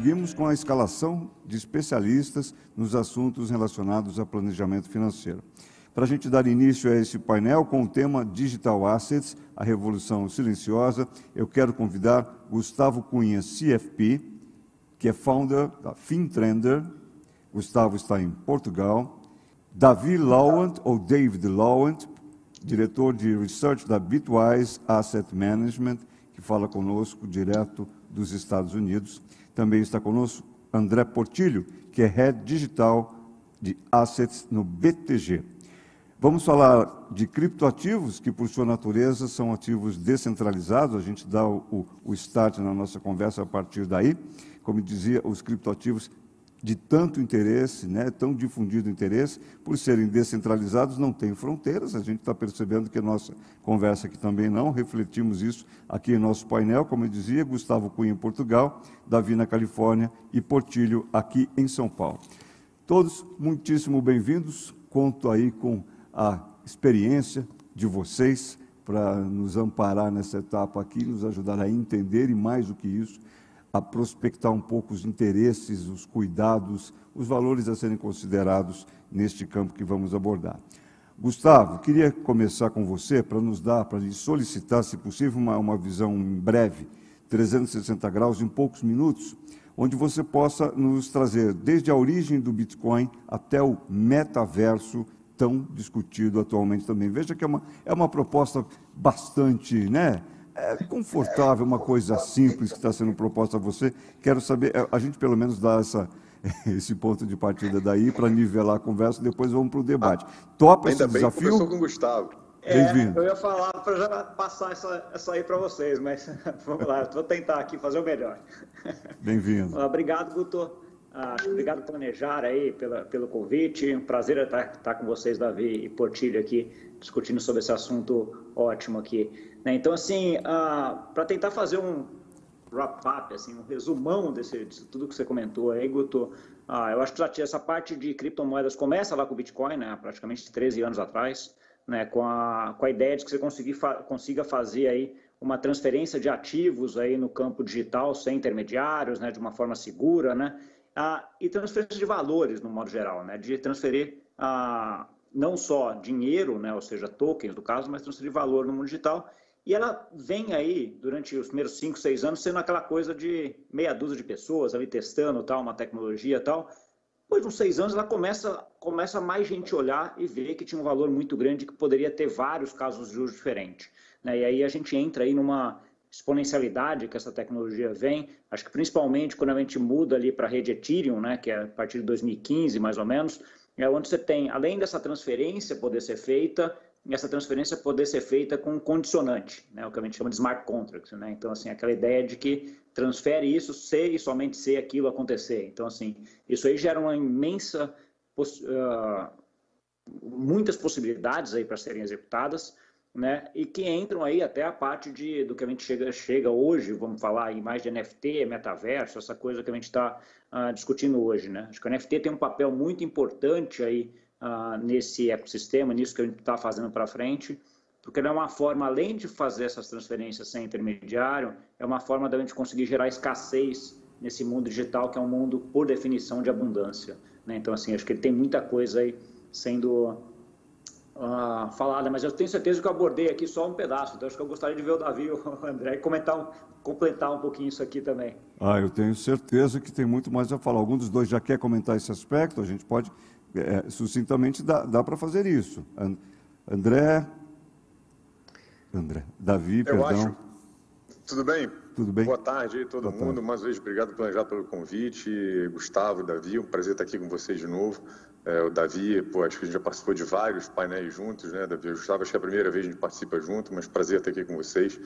Seguimos com a escalação de especialistas nos assuntos relacionados a planejamento financeiro. Para a gente dar início a esse painel com o tema Digital Assets, a Revolução Silenciosa, eu quero convidar Gustavo Cunha, CFP, que é founder da FinTrender. Gustavo está em Portugal. Davi Lawant, ou David Lawant, diretor de Research da Bitwise Asset Management, que fala conosco direto dos Estados Unidos. Também está conosco André Portilho, que é Head Digital de Assets no BTG. Vamos falar de criptoativos, que por sua natureza são ativos descentralizados, a gente dá o, o start na nossa conversa a partir daí. Como dizia, os criptoativos de tanto interesse, né, tão difundido interesse, por serem descentralizados, não têm fronteiras. A gente está percebendo que a nossa conversa aqui também não, refletimos isso aqui em nosso painel, como eu dizia, Gustavo Cunha em Portugal, Davi na Califórnia e Portilho aqui em São Paulo. Todos muitíssimo bem-vindos, conto aí com a experiência de vocês para nos amparar nessa etapa aqui, nos ajudar a entender e mais do que isso, a prospectar um pouco os interesses, os cuidados, os valores a serem considerados neste campo que vamos abordar. Gustavo, queria começar com você para nos dar, para lhe solicitar, se possível, uma, uma visão breve, 360 graus, em poucos minutos, onde você possa nos trazer desde a origem do Bitcoin até o metaverso tão discutido atualmente também. Veja que é uma, é uma proposta bastante, né? É confortável, uma coisa simples que está sendo proposta a você. Quero saber, é, a gente pelo menos dá essa, esse ponto de partida daí para nivelar a conversa, depois vamos para o debate. Topa Ainda esse bem desafio? com o Gustavo. É, eu ia falar para já passar essa, essa aí para vocês, mas vamos lá, vou tentar aqui fazer o melhor. Bem-vindo. Obrigado, Guto. Ah, obrigado Planejar aí pela, pelo convite. Um prazer estar, estar com vocês, Davi e Portilho, aqui, discutindo sobre esse assunto ótimo aqui. Né? Então, assim, ah, para tentar fazer um wrap-up, assim, um resumão desse, disso tudo que você comentou aí, Guto, ah, eu acho que essa parte de criptomoedas começa lá com o Bitcoin, né, praticamente 13 anos atrás, né, com, a, com a ideia de que você conseguir fa consiga fazer aí uma transferência de ativos aí no campo digital sem intermediários, né, de uma forma segura, né, ah, e transferência de valores no modo geral, né, de transferir ah, não só dinheiro, né, ou seja, tokens do caso, mas transferir valor no mundo digital e ela vem aí, durante os primeiros 5, 6 anos, sendo aquela coisa de meia dúzia de pessoas ali testando tal, uma tecnologia tal. Depois de uns seis anos, ela começa, começa mais gente olhar e ver que tinha um valor muito grande, que poderia ter vários casos de uso diferentes. Né? E aí a gente entra aí numa exponencialidade que essa tecnologia vem. Acho que principalmente quando a gente muda ali para a rede Ethereum, né, que é a partir de 2015 mais ou menos, é onde você tem, além dessa transferência poder ser feita, essa transferência poder ser feita com um condicionante, né, o que a gente chama de smart contracts. Né? Então, assim, aquela ideia de que transfere isso se e somente se aquilo acontecer. Então, assim, isso aí gera uma imensa, uh, muitas possibilidades aí para serem executadas, né? E que entram aí até a parte de, do que a gente chega, chega hoje, vamos falar aí mais de NFT, metaverso, essa coisa que a gente está uh, ah, discutindo hoje, né? Acho que o NFT tem um papel muito importante aí uh, nesse ecossistema, nisso que a gente está fazendo para frente, porque é uma forma, além de fazer essas transferências sem intermediário, é uma forma da gente conseguir gerar escassez nesse mundo digital, que é um mundo, por definição, de abundância. Né? Então, assim, acho que ele tem muita coisa aí sendo uh, falada, mas eu tenho certeza que eu abordei aqui só um pedaço, então acho que eu gostaria de ver o Davi e o André comentar, um, completar um pouquinho isso aqui também. Ah, eu tenho certeza que tem muito mais a falar. Algum dos dois já quer comentar esse aspecto? A gente pode é, sucintamente dá, dá para fazer isso. André, André, Davi, Eu perdão. Acho. Tudo bem? Tudo bem? Boa tarde aí, todo Boa mundo. Tarde. Mais uma vez, obrigado Planejar pelo convite. Gustavo, Davi, um prazer estar aqui com vocês de novo. É, o Davi, pô, acho que a gente já participou de vários painéis juntos, né, Davi? O Gustavo, acho que é a primeira vez que a gente participa junto, mas prazer estar aqui com vocês.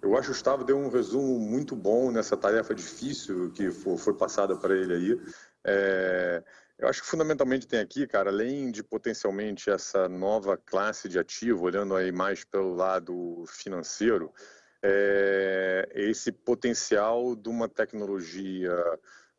Eu acho que o Gustavo deu um resumo muito bom nessa tarefa difícil que foi passada para ele aí. É, eu acho que fundamentalmente tem aqui, cara, além de potencialmente essa nova classe de ativo, olhando aí mais pelo lado financeiro, é esse potencial de uma tecnologia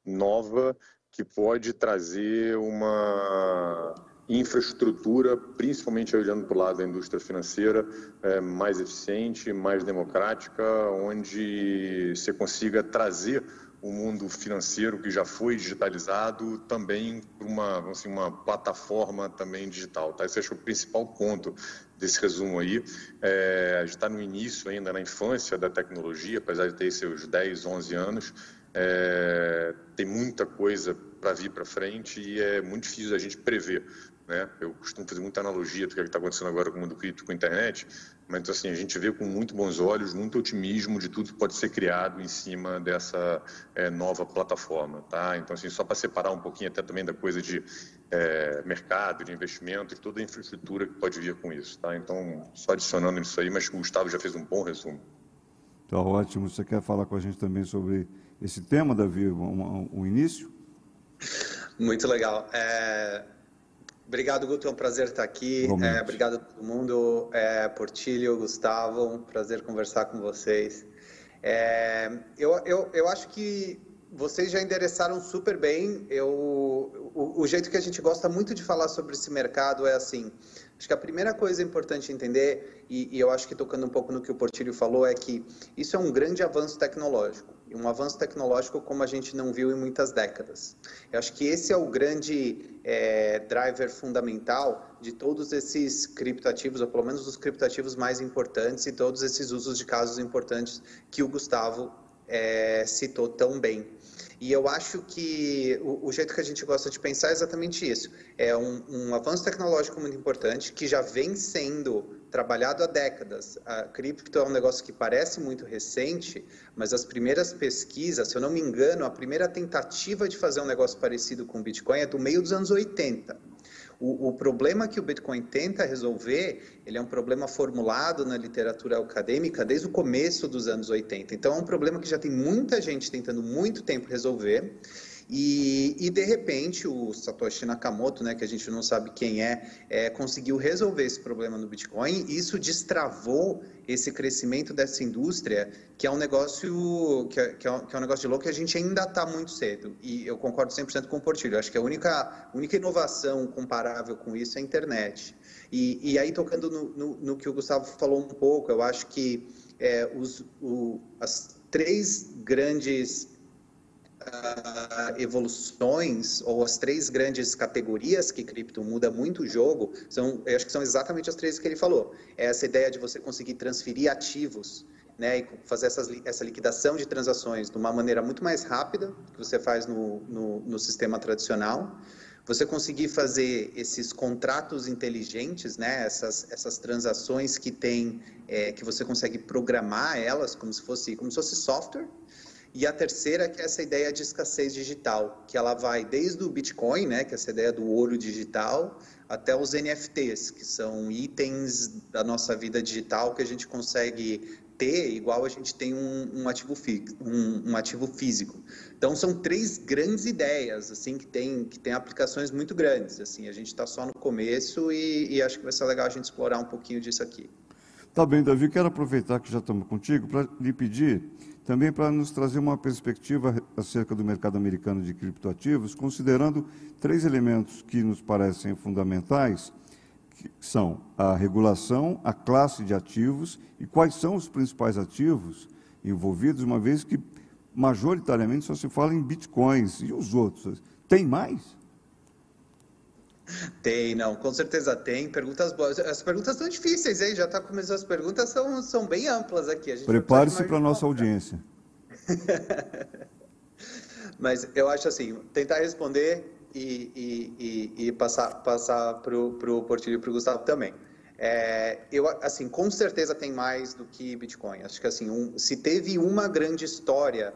nova que pode trazer uma infraestrutura, principalmente olhando para o lado da indústria financeira, é, mais eficiente, mais democrática, onde você consiga trazer o mundo financeiro que já foi digitalizado também para uma, assim, uma plataforma também digital. Tá? Esse acho o principal ponto desse resumo aí. É, a gente está no início ainda, na infância da tecnologia, apesar de ter seus 10, 11 anos, é, tem muita coisa para vir para frente e é muito difícil a gente prever. Né? Eu costumo fazer muita analogia do que é está acontecendo agora com o mundo cripto, com a internet, mas assim, a gente vê com muito bons olhos, muito otimismo de tudo que pode ser criado em cima dessa é, nova plataforma. Tá? Então, assim, só para separar um pouquinho até também da coisa de é, mercado, de investimento e toda a infraestrutura que pode vir com isso. Tá? Então, só adicionando isso aí, mas o Gustavo já fez um bom resumo. Tá ótimo. Você quer falar com a gente também sobre esse tema, Davi, o um início? Muito legal. É... Obrigado, Guto. É um prazer estar aqui. É, obrigado a todo mundo. É, Portilho, Gustavo, um prazer conversar com vocês. É, eu, eu, eu acho que vocês já endereçaram super bem. Eu, o, o, jeito que a gente gosta muito de falar sobre esse mercado é assim. Acho que a primeira coisa importante entender, e, e eu acho que tocando um pouco no que o Portilho falou, é que isso é um grande avanço tecnológico um avanço tecnológico como a gente não viu em muitas décadas. Eu acho que esse é o grande é, driver fundamental de todos esses criptoativos, ou pelo menos os criptoativos mais importantes e todos esses usos de casos importantes que o Gustavo é, citou tão bem. E eu acho que o, o, jeito que a gente gosta de pensar é exatamente isso. É um, um avanço tecnológico muito importante que já vem sendo trabalhado há décadas. A cripto é um negócio que parece muito recente, mas as primeiras pesquisas, se eu não me engano, a primeira tentativa de fazer um negócio parecido com o Bitcoin é do meio dos anos 80. O, o, problema que o Bitcoin tenta resolver, ele é um problema formulado na literatura acadêmica desde o começo dos anos 80. Então, é um problema que já tem muita gente tentando muito tempo resolver. E, e, de repente o Satoshi Nakamoto, né, que a gente não sabe quem é, é, conseguiu resolver esse problema no Bitcoin. E isso destravou esse crescimento dessa indústria, que é um negócio que é, que é, um, que é um negócio de louco que a gente ainda está muito cedo. E eu concordo 100% com o Portilho. Acho que a única, única inovação comparável com isso é a internet. E, e aí, tocando no, no, no, que o Gustavo falou um pouco, eu acho que é, os, o, as três grandes evoluções ou as três grandes categorias que cripto muda muito o jogo são, eu acho que são exatamente as três que ele falou. É essa ideia de você conseguir transferir ativos né, e fazer essas, essa liquidação de transações de uma maneira muito mais rápida que você faz no, no, no sistema tradicional. Você conseguir fazer esses contratos inteligentes, né, essas, essas transações que tem, é, que você consegue programar elas como se fosse como se fosse software, e a terceira que é essa ideia de escassez digital, que ela vai desde o Bitcoin, né, que é essa ideia do ouro digital, até os NFTs, que são itens da nossa vida digital que a gente consegue ter igual a gente tem um, um ativo, fi, um, um, ativo físico. Então são três grandes ideias assim que tem que tem aplicações muito grandes. Assim a gente está só no começo e, e acho que vai ser legal a gente explorar um pouquinho disso aqui. Tá bem, Davi. Quero aproveitar que já estamos contigo para lhe pedir também para nos trazer uma perspectiva acerca do mercado americano de criptoativos, considerando três elementos que nos parecem fundamentais, que são a regulação, a classe de ativos e quais são os principais ativos envolvidos, uma vez que majoritariamente só se fala em bitcoins e os outros. Tem mais? Tem, não, com certeza tem. Perguntas boas. As perguntas estão difíceis, hein? Já está começando, as perguntas são, são bem amplas aqui. Prepare-se para a nossa audiência. Mas eu acho assim, tentar responder e, e, e, e passar, passar para o Portilho e para o Gustavo também. É, eu, assim, com certeza tem mais do que Bitcoin. Acho que assim, um, se teve uma grande história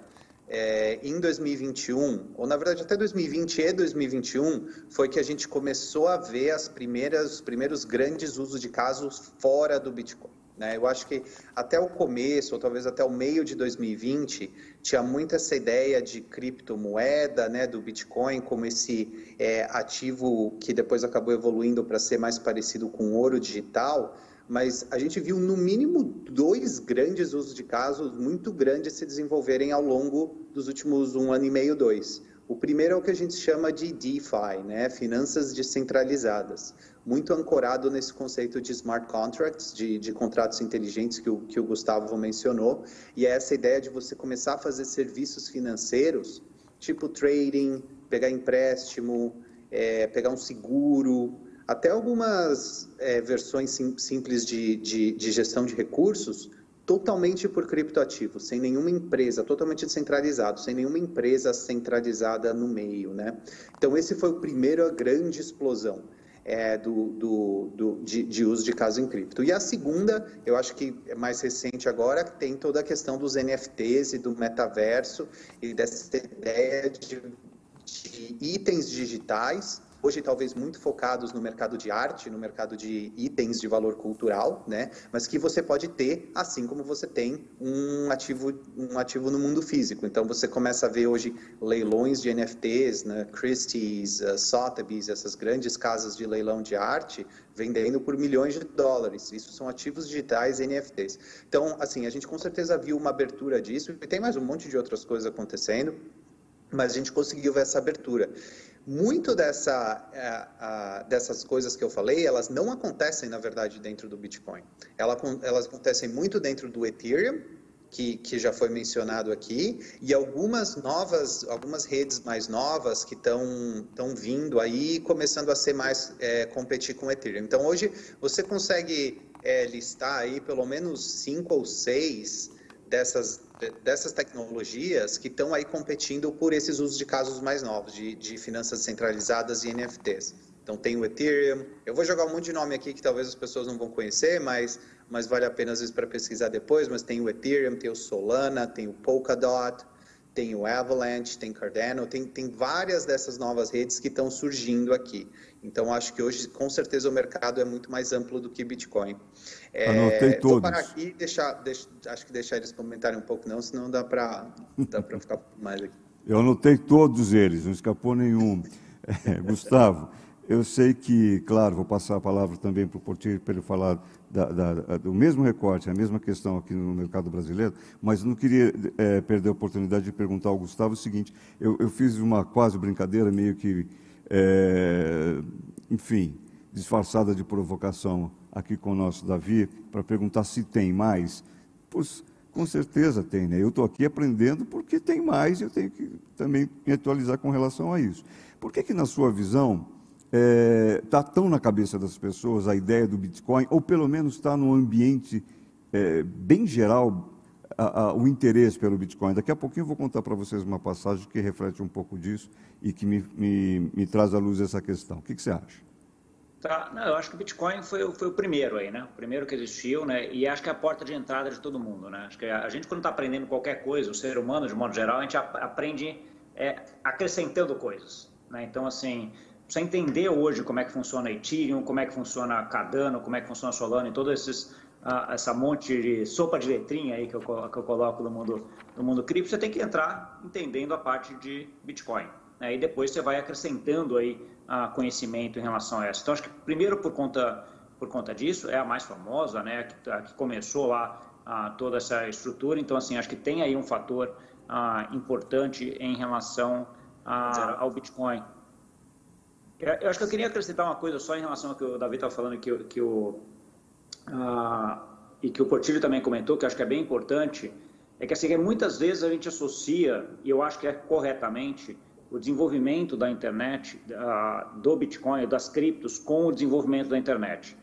é, em 2021, ou na verdade até 2020 e 2021, foi que a gente começou a ver as primeiras, os primeiros grandes usos de casos fora do Bitcoin. Né? Eu acho que até o começo, ou talvez até o meio de 2020, tinha muito essa ideia de criptomoeda, né, do Bitcoin como esse é, ativo que depois acabou evoluindo para ser mais parecido com ouro digital, mas a gente viu no mínimo dois grandes usos de casos muito grandes se desenvolverem ao longo dos últimos um ano e meio, dois. O primeiro é o que a gente chama de DeFi, né? Finanças descentralizadas, muito ancorado nesse conceito de smart contracts, de, de contratos inteligentes que o, que o Gustavo mencionou, e é essa ideia de você começar a fazer serviços financeiros, tipo trading, pegar empréstimo, é, pegar um seguro, até algumas é, versões sim, simples de, de, de gestão de recursos, totalmente por criptoativos, sem nenhuma empresa, totalmente descentralizado, sem nenhuma empresa centralizada no meio, né? Então esse foi o primeiro a grande explosão é, do, do, do de, de, uso de caso em cripto. E a segunda, eu acho que é mais recente agora, tem toda a questão dos NFTs e do metaverso e dessa ideia de, de itens digitais hoje talvez muito focados no mercado de arte, no mercado de itens de valor cultural, né? Mas que você pode ter, assim como você tem um ativo, um ativo no mundo físico. Então você começa a ver hoje leilões de NFTs, né? Christie's, uh, Sotheby's, essas grandes casas de leilão de arte vendendo por milhões de dólares. Isso são ativos digitais NFTs. Então, assim, a gente com certeza viu uma abertura disso e tem mais um monte de outras coisas acontecendo mas a gente conseguiu ver essa abertura muito dessa, é, dessas coisas que eu falei, elas não acontecem, na verdade, dentro do Bitcoin. Ela, elas acontecem muito dentro do Ethereum, que, que, já foi mencionado aqui, e algumas novas, algumas redes mais novas que estão vindo aí, começando a ser mais, é, competir com o Ethereum. Então, hoje, você consegue é, listar aí pelo menos cinco ou seis dessas dessas tecnologias que estão aí competindo por esses usos de casos mais novos, de, de finanças centralizadas e NFTs. Então tem o Ethereum, eu vou jogar um monte de nome aqui que talvez as pessoas não vão conhecer, mas, mas vale a pena às vezes para pesquisar depois, mas tem o Ethereum, tem o Solana, tem o Polkadot, tem o Avalanche, tem Cardano, tem, tem várias dessas novas redes que estão surgindo aqui. Então, acho que hoje, com certeza, o mercado é muito mais amplo do que Bitcoin. É, Anotei todos. Vou parar aqui e deixar, deixa, acho que deixar eles comentarem um pouco, não, senão dá para dá ficar mais aqui. Eu anotei todos eles, não escapou nenhum. É, Gustavo, eu sei que, claro, vou passar a palavra também para o Portilho para ele falar da, da, do mesmo recorte, a mesma questão aqui no mercado brasileiro, mas não queria é, perder a oportunidade de perguntar ao Gustavo o seguinte: eu, eu fiz uma quase brincadeira, meio que, é, enfim, disfarçada de provocação aqui com o nosso Davi, para perguntar se tem mais. Pois, com certeza tem, né? Eu estou aqui aprendendo porque tem mais e eu tenho que também me atualizar com relação a isso. Por que, que na sua visão, está é, tá tão na cabeça das pessoas a ideia do Bitcoin, ou pelo menos está no ambiente é, bem geral a, a, o interesse pelo Bitcoin. Daqui a pouquinho eu vou contar para vocês uma passagem que reflete um pouco disso e que me, me, me traz à luz essa questão. O que, que você acha? Tá, não, eu acho que o Bitcoin foi, foi o primeiro aí, né? O primeiro que existiu, né? E acho que é a porta de entrada de todo mundo, né? Acho que a gente quando está aprendendo qualquer coisa, o ser humano de modo geral, a gente aprende é, acrescentando coisas, né? Então assim, precisa entender hoje como é que funciona Ethereum, como é que funciona Cardano, como é que funciona Solana e todo esses, essa monte de sopa de letrinha aí que eu, que eu coloco no mundo, no mundo cripto, você tem que entrar entendendo a parte de Bitcoin. Né? E depois você vai acrescentando aí uh, conhecimento em relação a essa. Então, acho que primeiro por conta, por conta disso, é a mais famosa, né? que, a que começou lá uh, toda essa estrutura. Então, assim, acho que tem aí um fator importante em relação ao Bitcoin. Eu acho que eu queria acrescentar uma coisa só em relação ao que o Davi estava falando que, que o, uh, e que o Portilho também comentou, que acho que é bem importante, é que assim, muitas vezes a gente associa, e eu acho que é corretamente, o desenvolvimento da internet, do Bitcoin, das criptos, com o desenvolvimento da internet.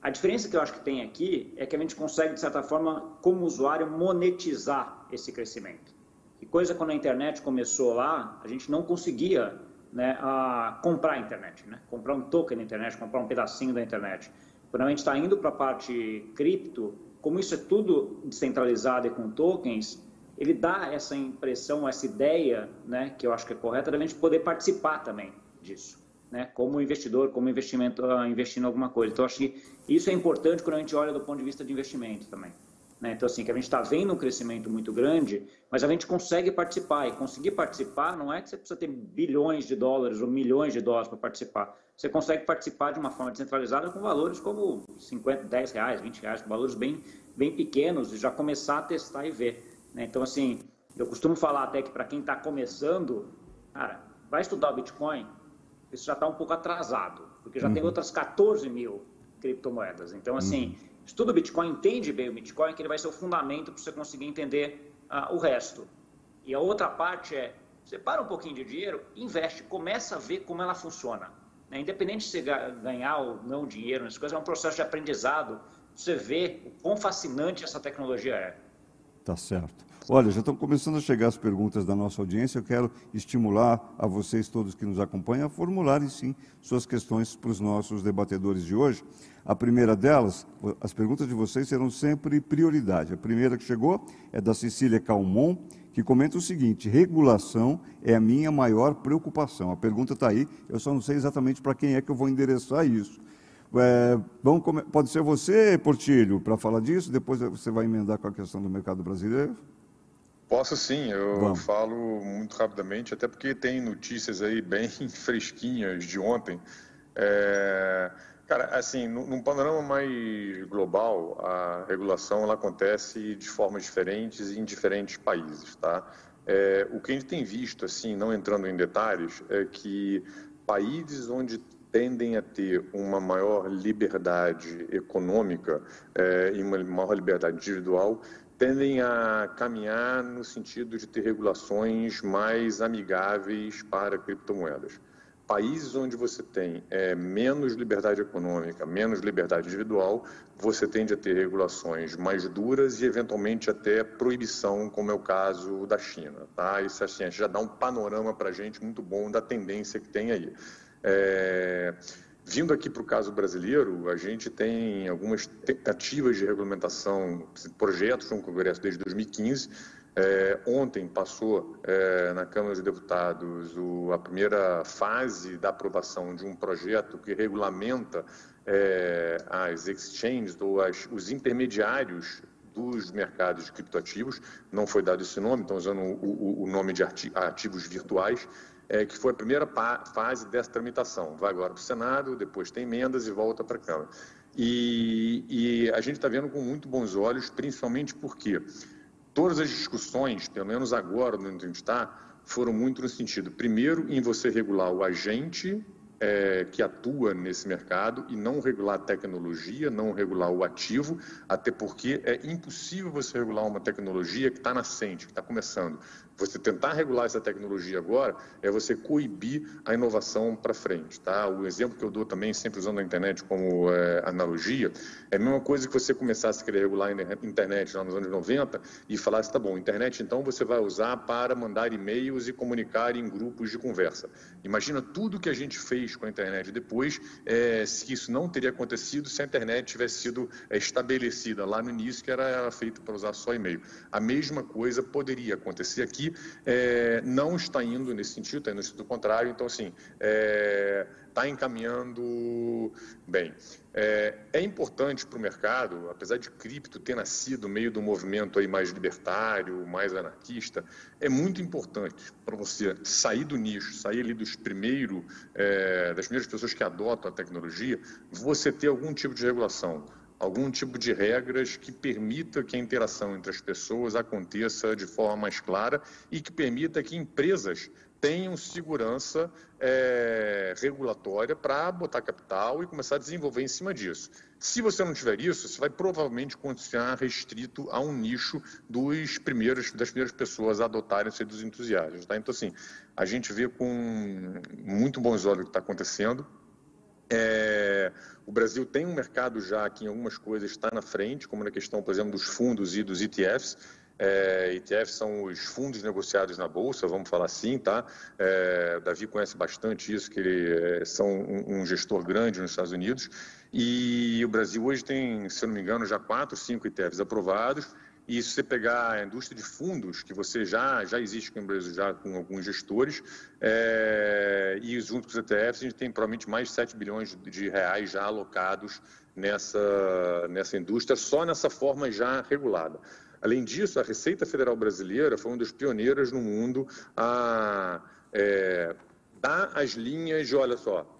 A diferença que eu acho que tem aqui é que a gente consegue, de certa forma, como usuário, monetizar esse crescimento. E coisa quando a internet começou lá, a gente não conseguia né, a comprar a internet, né? comprar um token na internet, comprar um pedacinho da internet. Quando a gente está indo para a parte cripto, como isso é tudo descentralizado e com tokens, ele dá essa impressão, essa ideia, né, que eu acho que é correta, da gente poder participar também disso, né, como investidor, como investimento, uh, investindo em alguma coisa. Então, acho que isso é importante quando a gente olha do ponto de vista de investimento também. Né? Então, assim, que a gente está vendo um crescimento muito grande, mas a gente consegue participar. E conseguir participar não é que você precisa ter bilhões de dólares ou milhões de dólares para participar. Você consegue participar de uma forma descentralizada com valores como 50, 10 reais, 20 reais, com valores bem, bem pequenos e já começar a testar e ver. Né? Então, assim, eu costumo falar até que para quem está começando, Cara, vai estudar o Bitcoin, isso já está um pouco atrasado, porque já uhum. tem outras 14 mil criptomoedas. Então, assim, uhum. estuda o Bitcoin, entende bem o Bitcoin, que ele vai ser o fundamento para você conseguir entender uh, o resto. E a outra parte é, separa um pouquinho de dinheiro, investe, começa a ver como ela funciona. Né? Independente de você ganhar ou não dinheiro, essas coisas, é um processo de aprendizado. Você vê o quão fascinante essa tecnologia é. Tá certo. Olha, já estão começando a chegar as perguntas da nossa audiência. Eu quero estimular a vocês todos que nos acompanham a formularem, sim, suas questões para os nossos debatedores de hoje. A primeira delas, as perguntas de vocês serão sempre prioridade. A primeira que chegou é da Cecília Calmon, que comenta o seguinte: regulação é a minha maior preocupação. A pergunta está aí, eu só não sei exatamente para quem é que eu vou endereçar isso. É, vamos, pode ser você, Portilho, para falar disso, depois você vai emendar com a questão do mercado brasileiro? Posso sim, eu Vamos. falo muito rapidamente, até porque tem notícias aí bem fresquinhas de ontem. É, cara, assim, num panorama mais global, a regulação ela acontece de formas diferentes em diferentes países, tá? É, o que a gente tem visto, assim, não entrando em detalhes, é que países onde tendem a ter uma maior liberdade econômica é, e uma maior liberdade individual tendem a caminhar no sentido de ter regulações mais amigáveis para criptomoedas. Países onde você tem é, menos liberdade econômica, menos liberdade individual, você tende a ter regulações mais duras e, eventualmente, até proibição, como é o caso da China. Tá? Isso assim, já dá um panorama para a gente muito bom da tendência que tem aí. É... Vindo aqui para o caso brasileiro, a gente tem algumas tentativas de regulamentação, projetos no Congresso desde 2015. É, ontem passou é, na Câmara dos Deputados o, a primeira fase da aprovação de um projeto que regulamenta é, as exchanges ou as, os intermediários dos mercados de criptoativos. Não foi dado esse nome, estão usando o, o, o nome de ativos virtuais é, que foi a primeira fase dessa tramitação. Vai agora para o Senado, depois tem emendas e volta para a Câmara. E, e a gente está vendo com muito bons olhos, principalmente porque todas as discussões, pelo menos agora, onde a gente está, foram muito no sentido, primeiro, em você regular o agente é, que atua nesse mercado e não regular a tecnologia, não regular o ativo, até porque é impossível você regular uma tecnologia que está nascente, que está começando. Você tentar regular essa tecnologia agora é você coibir a inovação para frente. Tá? O exemplo que eu dou também, sempre usando a internet como é, analogia, é a mesma coisa que você começasse a querer regular a internet lá nos anos 90 e falasse, tá bom, internet então você vai usar para mandar e-mails e comunicar em grupos de conversa. Imagina tudo que a gente fez com a internet depois, é, se isso não teria acontecido se a internet tivesse sido é, estabelecida lá no início, que era, era feito para usar só e-mail. A mesma coisa poderia acontecer aqui é, não está indo nesse sentido, está indo no sentido contrário. Então, assim, está é, tá encaminhando bem. É, é importante para o mercado, apesar de cripto ter nascido meio do movimento aí mais libertário, mais anarquista, é muito importante para você sair do nicho, sair ali dos primeiro, é, das primeiras pessoas que adotam a tecnologia, você ter algum tipo de regulação algum tipo de regras que permita que a interação entre as pessoas aconteça de forma mais clara e que permita que empresas tenham segurança é, regulatória para botar capital e começar a desenvolver em cima disso. Se você não tiver isso, você vai provavelmente continuar restrito a um nicho dos primeiros, das primeiras pessoas a adotarem ser dos entusiastas. Tá? Então, assim, a gente vê com muito bons olhos o que está acontecendo. É, o Brasil tem um mercado já que em algumas coisas está na frente, como na questão, por exemplo, dos fundos e dos ETFs. É, ETFs são os fundos negociados na bolsa, vamos falar assim, tá? É, Davi conhece bastante isso, que ele é, são um, um, gestor grande nos Estados Unidos. E o Brasil hoje tem, se eu não me engano, já quatro, cinco ETFs aprovados e se você pegar a indústria de fundos, que você já, já existe com já com alguns gestores, é, e junto com os ETFs, a gente tem provavelmente mais de 7 bilhões de reais já alocados nessa, nessa indústria, só nessa forma já regulada. Além disso, a Receita Federal Brasileira foi uma das pioneiras no mundo a é, dar as linhas de, olha só,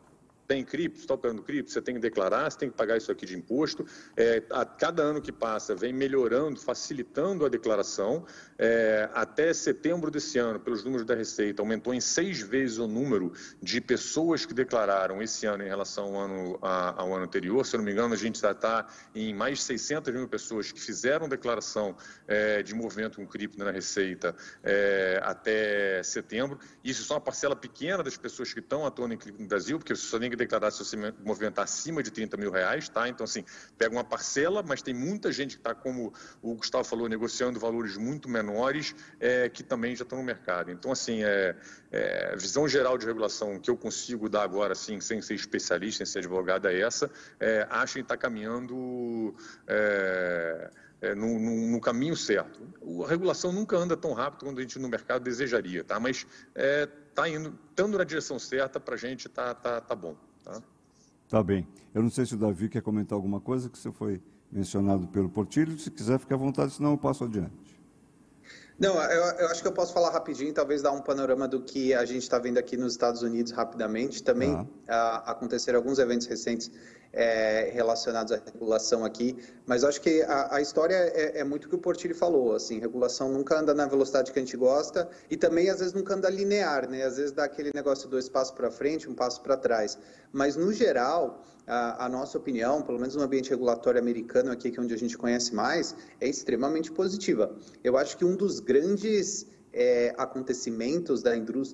tem cripto, está operando cripto, você tem que declarar, você tem que pagar isso aqui de imposto. É, a cada ano que passa, vem melhorando, facilitando a declaração. É, até setembro desse ano, pelos números da Receita, aumentou em seis vezes o número de pessoas que declararam esse ano em relação ao ano, a, ao ano anterior. Se eu não me engano, a gente já está em mais de 600 mil pessoas que fizeram declaração é, de movimento com cripto na Receita é, até setembro. Isso é só uma parcela pequena das pessoas que estão atuando em cripto no Brasil, porque você só tem que declarar se você movimentar acima de 30 mil reais, tá? Então, assim, pega uma parcela, mas tem muita gente que está, como o Gustavo falou, negociando valores muito menores, é, que também já estão no mercado. Então, assim, é, é, visão geral de regulação que eu consigo dar agora, assim, sem ser especialista, sem ser advogado, é essa. É, acho que está caminhando é, é, no, no, no, caminho certo. A regulação nunca anda tão rápido quanto a gente no mercado desejaria, tá? Mas está é, indo, estando na direção certa, para a gente está tá, tá bom. Tá? tá bem. Eu não sei se o Davi quer comentar alguma coisa que você foi mencionado pelo Portilho. Se quiser, fique à vontade, senão eu passo adiante. Não, eu, eu, acho que eu posso falar rapidinho, talvez dar um panorama do que a gente está vendo aqui nos Estados Unidos rapidamente. Também ah. aconteceram alguns eventos recentes é, relacionados à regulação aqui, mas acho que a, a história é, é, muito o que o Portilho falou, assim, regulação nunca anda na velocidade que a gente gosta e também às vezes nunca anda linear, né? Às vezes dá aquele negócio dois passos para frente, um passo para trás. Mas no geral, a, a, nossa opinião, pelo menos no ambiente regulatório americano aqui, que é onde a gente conhece mais, é extremamente positiva. Eu acho que um dos grandes é, acontecimentos da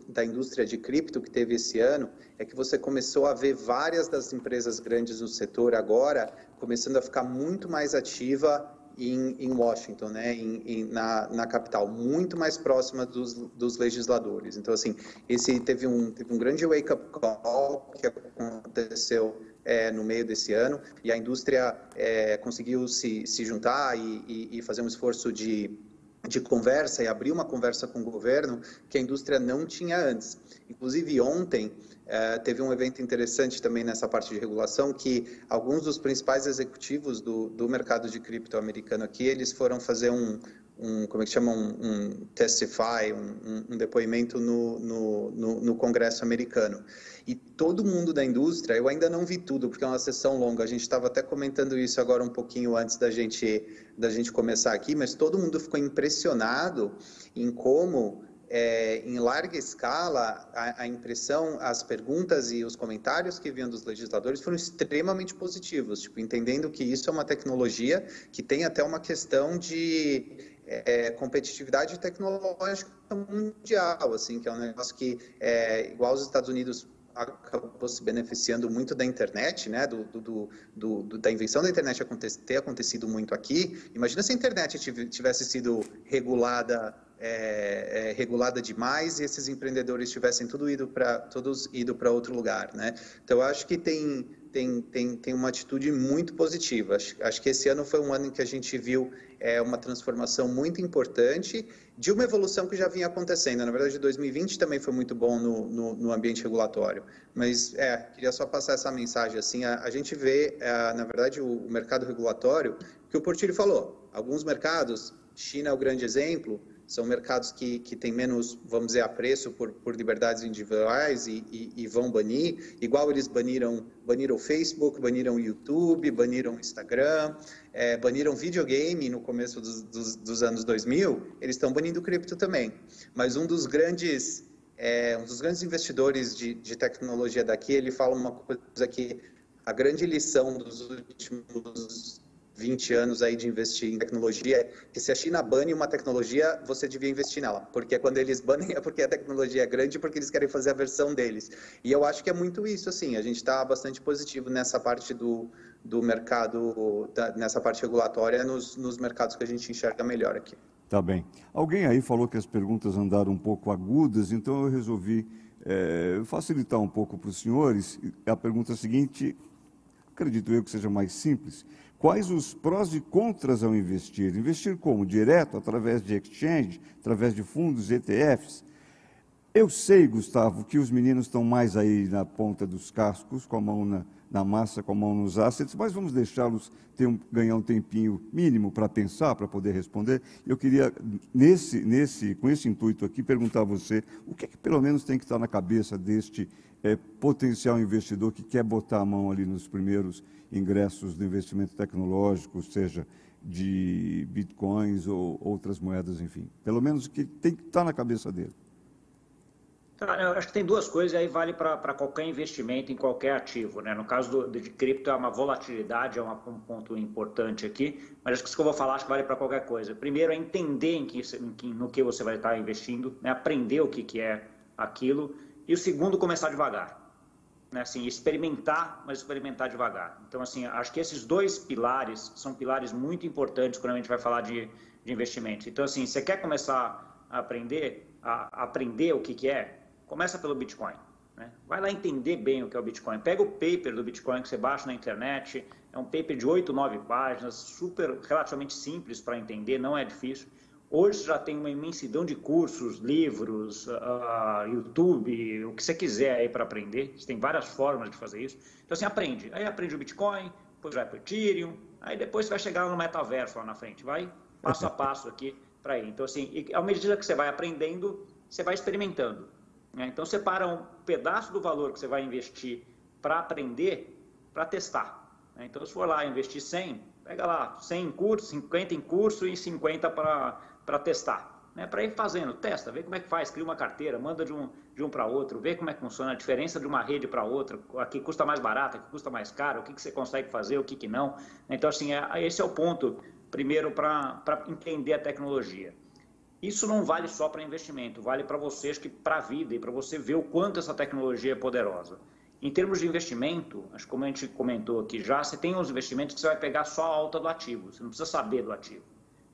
da indústria de cripto que teve esse ano é que você começou a ver várias das empresas grandes no setor agora começando a ficar muito mais ativa em, em Washington, né, em, em, na, na, capital, muito mais próxima dos, dos, legisladores. Então, assim, esse teve um, teve um grande wake-up call que aconteceu é, no meio desse ano e a indústria é, conseguiu se, se juntar e, e, e fazer um esforço de de conversa e abrir uma conversa com o governo que a indústria não tinha antes. Inclusive, ontem eh, teve um evento interessante também nessa parte de regulação que alguns dos principais executivos do, do mercado de cripto americano aqui, eles foram fazer um, um como é que chama, um, um testify, um, um depoimento no, no, no, no, Congresso americano. E todo mundo da indústria, eu ainda não vi tudo, porque é uma sessão longa, a gente estava até comentando isso agora um pouquinho antes da gente, da gente começar aqui, mas todo mundo ficou impressionado em como é, em larga escala, a, a, impressão, as perguntas e os comentários que vinham dos legisladores foram extremamente positivos, tipo, entendendo que isso é uma tecnologia que tem até uma questão de é, competitividade tecnológica mundial, assim, que é um negócio que, é, igual os Estados Unidos acabou se beneficiando muito da internet, né, do, do, do, do da invenção da internet ter acontecido muito aqui. Imagina se a internet tivesse sido regulada é, é, regulada demais e esses empreendedores tivessem tudo ido para todos ido para outro lugar, né? Então eu acho que tem tem, tem, tem uma atitude muito positiva. Acho, acho que esse ano foi um ano em que a gente viu é, uma transformação muito importante de uma evolução que já vinha acontecendo. Na verdade, 2020 também foi muito bom no, no, no ambiente regulatório. Mas, é, queria só passar essa mensagem. Assim, a, a gente vê, é, na verdade, o, o mercado regulatório, que o Portilho falou. Alguns mercados, China é o grande exemplo, são mercados que, que têm menos, vamos dizer, apreço por, por liberdades individuais e, e, e, vão banir, igual eles baniram, baniram o Facebook, baniram o YouTube, baniram o Instagram, é, baniram videogame no começo dos, dos, dos anos 2000, eles estão banindo cripto também. Mas um dos grandes, é, um dos grandes investidores de, de tecnologia daqui, ele fala uma coisa que a grande lição dos últimos 20 anos aí de investir em tecnologia, é que se a China bane uma tecnologia, você devia investir nela, porque quando eles banem é porque a tecnologia é grande, porque eles querem fazer a versão deles. E eu acho que é muito isso, assim, a gente está bastante positivo nessa parte do, do mercado, da, nessa parte regulatória, nos, nos mercados que a gente enxerga melhor aqui. Tá bem. Alguém aí falou que as perguntas andaram um pouco agudas, então eu resolvi é, facilitar um pouco para os senhores. A pergunta seguinte, acredito eu que seja mais simples. Quais os prós e contras ao investir? Investir como? Direto, através de exchange, através de fundos, ETFs? Eu sei, Gustavo, que os meninos estão mais aí na ponta dos cascos, com a mão na, na massa com a mão nos assets, mas vamos deixá-los um, ganhar um tempinho mínimo para pensar, para poder responder. Eu queria, nesse, nesse, com esse intuito aqui, perguntar a você o que, é que pelo menos tem que estar na cabeça deste é, potencial investidor que quer botar a mão ali nos primeiros ingressos do investimento tecnológico, seja de bitcoins ou outras moedas, enfim. Pelo menos o que tem que estar na cabeça dele. Tá, eu acho que tem duas coisas e aí vale para qualquer investimento em qualquer ativo. Né? No caso do, de cripto, é uma volatilidade, é uma, um ponto importante aqui, mas acho que isso que eu vou falar acho que vale para qualquer coisa. Primeiro é entender em que, em no que você vai estar investindo, né? aprender o que, que é aquilo, e o segundo, começar devagar. Né? Assim, experimentar, mas experimentar devagar. Então, assim, acho que esses dois pilares são pilares muito importantes quando a gente vai falar de, de investimentos. Então, assim, você quer começar a aprender, a, a aprender o que, que é, Começa pelo Bitcoin. Né? Vai lá entender bem o que é o Bitcoin. Pega o paper do Bitcoin que você baixa na internet. É um paper de 8, 9 páginas, super, relativamente simples para entender, não é difícil. Hoje já tem uma imensidão de cursos, livros, uh, YouTube, o que você quiser aí para aprender. Você tem várias formas de fazer isso. Então, assim, aprende. Aí aprende o Bitcoin, depois vai para o Ethereum, aí depois você vai chegar no metaverso lá na frente. Vai passo a passo aqui para ir. Então, assim, e, à medida que você vai aprendendo, você vai experimentando. Né? Então, separa um pedaço do valor que você vai investir para aprender, para testar. Né? Então, se for lá investir 100, pega lá 100 em curso, 50 em curso e 50 para testar. Né? Para ir fazendo, testa, vê como é que faz, cria uma carteira, manda de um, de um para outro, vê como é que funciona a diferença de uma rede para outra, aqui custa mais barato, aqui custa mais caro, o que, que você consegue fazer, o que, que não. Então, assim, é, esse é o ponto, primeiro, para entender a tecnologia. Isso não vale só para investimento, vale para vocês que para a vida e para você ver o quanto essa tecnologia é poderosa. Em termos de investimento, acho que como a gente comentou aqui já, você tem uns investimentos que você vai pegar só a alta do ativo, você não precisa saber do ativo,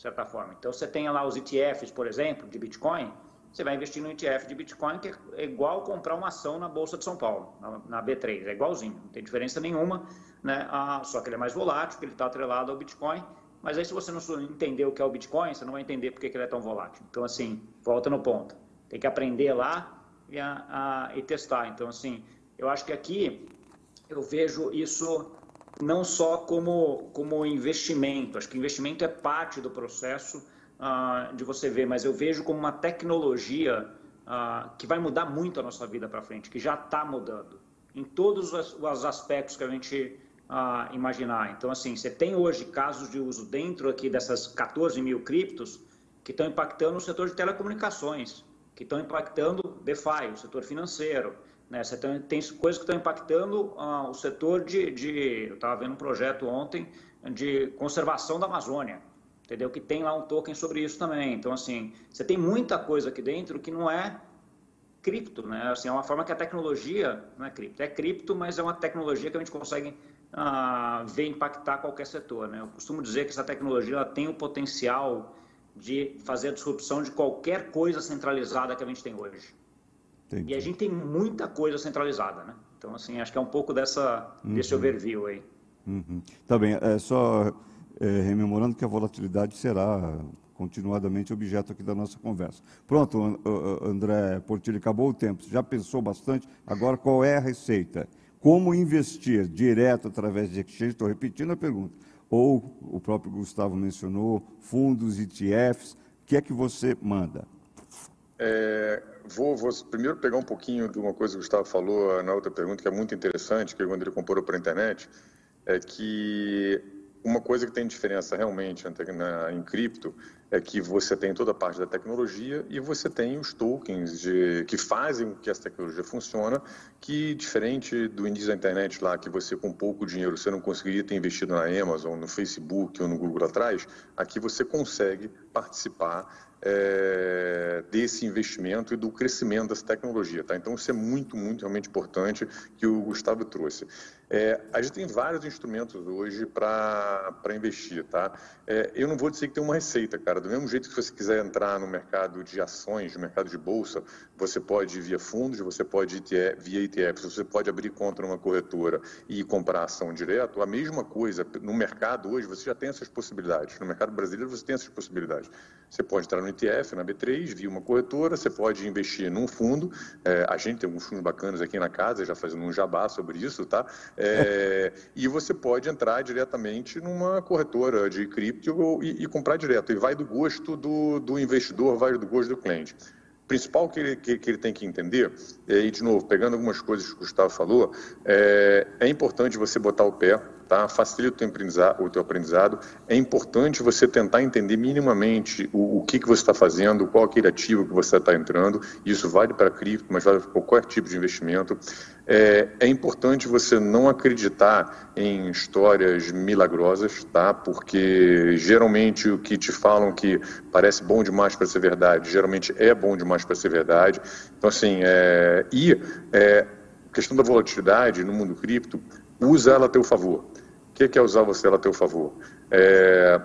de certa forma. Então, você tem lá os ETFs, por exemplo, de Bitcoin, você vai investir no ETF de Bitcoin, que é igual comprar uma ação na Bolsa de São Paulo, na, B3, é igualzinho, não tem diferença nenhuma, né? Ah, só que ele é mais volátil, que ele está atrelado ao Bitcoin, mas aí, se você não entender o que é o Bitcoin, você não vai entender por que ele é tão volátil. Então, assim, volta no ponto. Tem que aprender lá e, a, a, e testar. Então, assim, eu acho que aqui eu vejo isso não só como, como investimento. Acho que investimento é parte do processo uh, de você ver, mas eu vejo como uma tecnologia uh, que vai mudar muito a nossa vida para frente, que já está mudando. Em todos os, os aspectos que a gente a imaginar. Então, assim, você tem hoje casos de uso dentro aqui dessas 14 mil criptos que estão impactando o setor de telecomunicações, que estão impactando DeFi, o setor financeiro. Né? Você tem, tem coisas que estão impactando uh, o setor de, de eu estava vendo um projeto ontem de conservação da Amazônia, entendeu? Que tem lá um token sobre isso também. Então, assim, você tem muita coisa aqui dentro que não é cripto, né? Assim, é uma forma que a tecnologia não é cripto, é cripto, mas é uma tecnologia que a gente consegue ah, ver impactar qualquer setor. Né? Eu costumo dizer que essa tecnologia ela tem o potencial de fazer a disrupção de qualquer coisa centralizada que a gente tem hoje. Entendi. E a gente tem muita coisa centralizada, né? Então, assim, acho que é um pouco dessa, uhum. desse overview aí. Uhum. Tá bem, é só é, rememorando que a volatilidade será continuadamente objeto aqui da nossa conversa. Pronto, André Portilho, acabou o tempo. Você já pensou bastante. Agora, qual é a receita? Como investir direto através de exchange? Estou repetindo a pergunta. Ou o próprio Gustavo mencionou, fundos, ETFs. O que é que você manda? É, vou, vou, primeiro pegar um pouquinho de uma coisa que o Gustavo falou na outra pergunta, que é muito interessante, que quando ele comparou para a internet, é que uma coisa que tem diferença realmente na, em cripto é que você tem toda a parte da tecnologia e você tem os tokens de, que fazem que essa tecnologia funcione, que diferente do índice da internet lá, que você com pouco dinheiro você não conseguiria ter investido na Amazon, no Facebook ou no Google atrás, aqui você consegue participar é, desse investimento e do crescimento dessa tecnologia. Tá? Então, isso é muito, muito realmente importante que o Gustavo trouxe. É, a gente tem vários instrumentos hoje para investir. Tá? É, eu não vou dizer que tem uma receita, cara, Do mesmo jeito que você quiser entrar no mercado de ações, no mercado de bolsa, você pode ir via fundos, você pode ir via ETFs, você pode abrir conta numa corretora e comprar ação direto. A mesma coisa, no mercado hoje você já tem essas possibilidades. No mercado brasileiro você tem essas possibilidades. Você pode entrar no ETF, na B3, via uma corretora, você pode investir num fundo. É, a gente tem alguns fundos bacanas aqui na casa, já fazendo um jabá sobre isso, tá? É, e você pode entrar diretamente numa corretora de cripto e, e comprar direto. E vai do gosto do, do investidor, vai do gosto do cliente principal que ele, que, que ele tem que entender, e de novo, pegando algumas coisas que o Gustavo falou, é, é importante você botar o pé, tá? facilita o teu aprendizado, o teu aprendizado. É importante você tentar entender minimamente o, o que, que você está fazendo, qual aquele ativo que você está entrando. Isso vale para cripto, mas vale para qualquer tipo de investimento. É, é, importante você não acreditar em histórias milagrosas, tá? Porque geralmente o que te falam que parece bom demais para ser verdade, geralmente é bom demais para ser verdade. Então, assim, é, e é, questão da volatilidade no mundo cripto, usa ela a teu favor. O que é usar você ela a teu favor? É,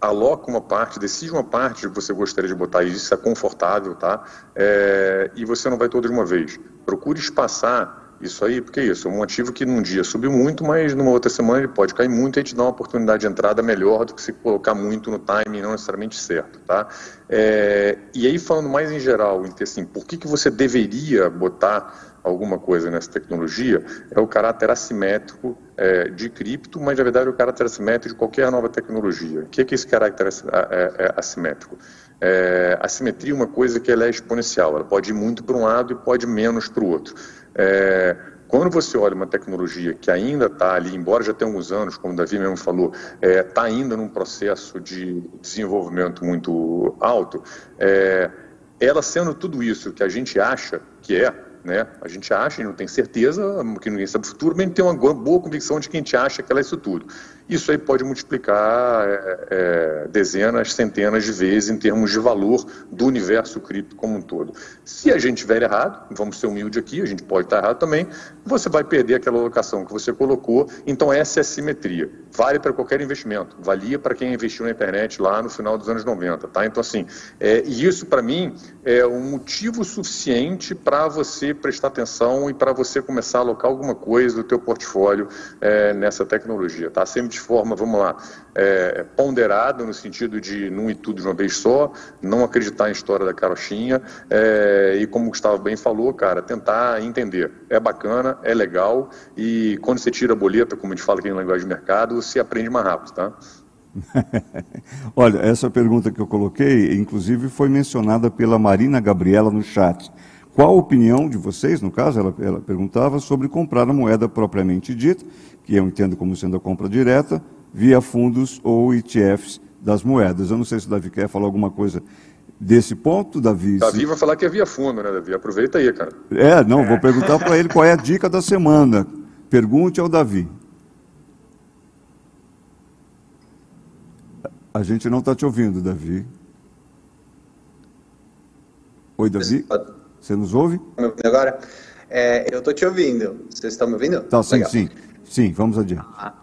aloca uma parte, decide uma parte que você gostaria de botar, e isso é confortável, tá? É, e você não vai todo de uma vez. Procure espaçar isso aí, porque é isso, é um ativo que num dia subiu muito, mas numa outra semana ele pode cair muito e te dá uma oportunidade de entrada melhor do que se colocar muito no timing não necessariamente certo, tá? É, e aí falando mais em geral, assim, por que, que você deveria botar alguma coisa nessa tecnologia é o caráter assimétrico é, de cripto, mas na verdade é o caráter assimétrico de qualquer nova tecnologia. O que é, que esse caráter é, é, assimétrico? É, a simetria é uma coisa que ela é exponencial, ela pode ir muito para um lado e pode menos para o outro. É, quando você olha uma tecnologia que ainda está ali, embora já tenha alguns anos, como o Davi mesmo falou, está ainda num processo de desenvolvimento muito alto, ela sendo tudo isso que a gente acha que é, né? A gente acha e não tem certeza, que ninguém sabe o futuro, mas a gente tem uma boa convicção de que a gente acha que ela é isso tudo. Isso aí pode multiplicar é, é, dezenas, centenas de vezes em termos de valor do universo cripto como um todo. Se a gente estiver errado, vamos ser humilde aqui, a gente pode estar errado também, você vai perder aquela alocação que você colocou. Então essa é a simetria. Vale para qualquer investimento. Valia para quem investiu na internet lá no final dos anos 90, tá? Então assim, é, e isso para mim é um motivo suficiente para você prestar atenção e para você começar a alocar alguma coisa do teu portfólio é, nessa tecnologia, tá? Sempre forma, vamos lá, é, ponderada, no sentido de não ir tudo de uma vez só, não acreditar em história da carochinha, é, e como o Gustavo bem falou, cara, tentar entender. É bacana, é legal, e quando você tira a boleta, como a gente fala aqui na linguagem de mercado, você aprende mais rápido, tá? Olha, essa pergunta que eu coloquei, inclusive, foi mencionada pela Marina Gabriela no chat. Qual a opinião de vocês, no caso, ela, ela perguntava sobre comprar a moeda propriamente dita, que eu entendo como sendo a compra direta, via fundos ou ETFs das moedas. Eu não sei se o Davi quer falar alguma coisa desse ponto, Davi. Davi se... vai falar que é via fundo, né, Davi? Aproveita aí, cara. É, não, vou perguntar para ele qual é a dica da semana. Pergunte ao Davi. A gente não está te ouvindo, Davi. Oi, Davi? Você nos ouve? Me ouvindo agora? É, eu estou te ouvindo. Vocês estão me ouvindo? Tá, sim, Legal. sim. Sim, vamos adiante. Ah,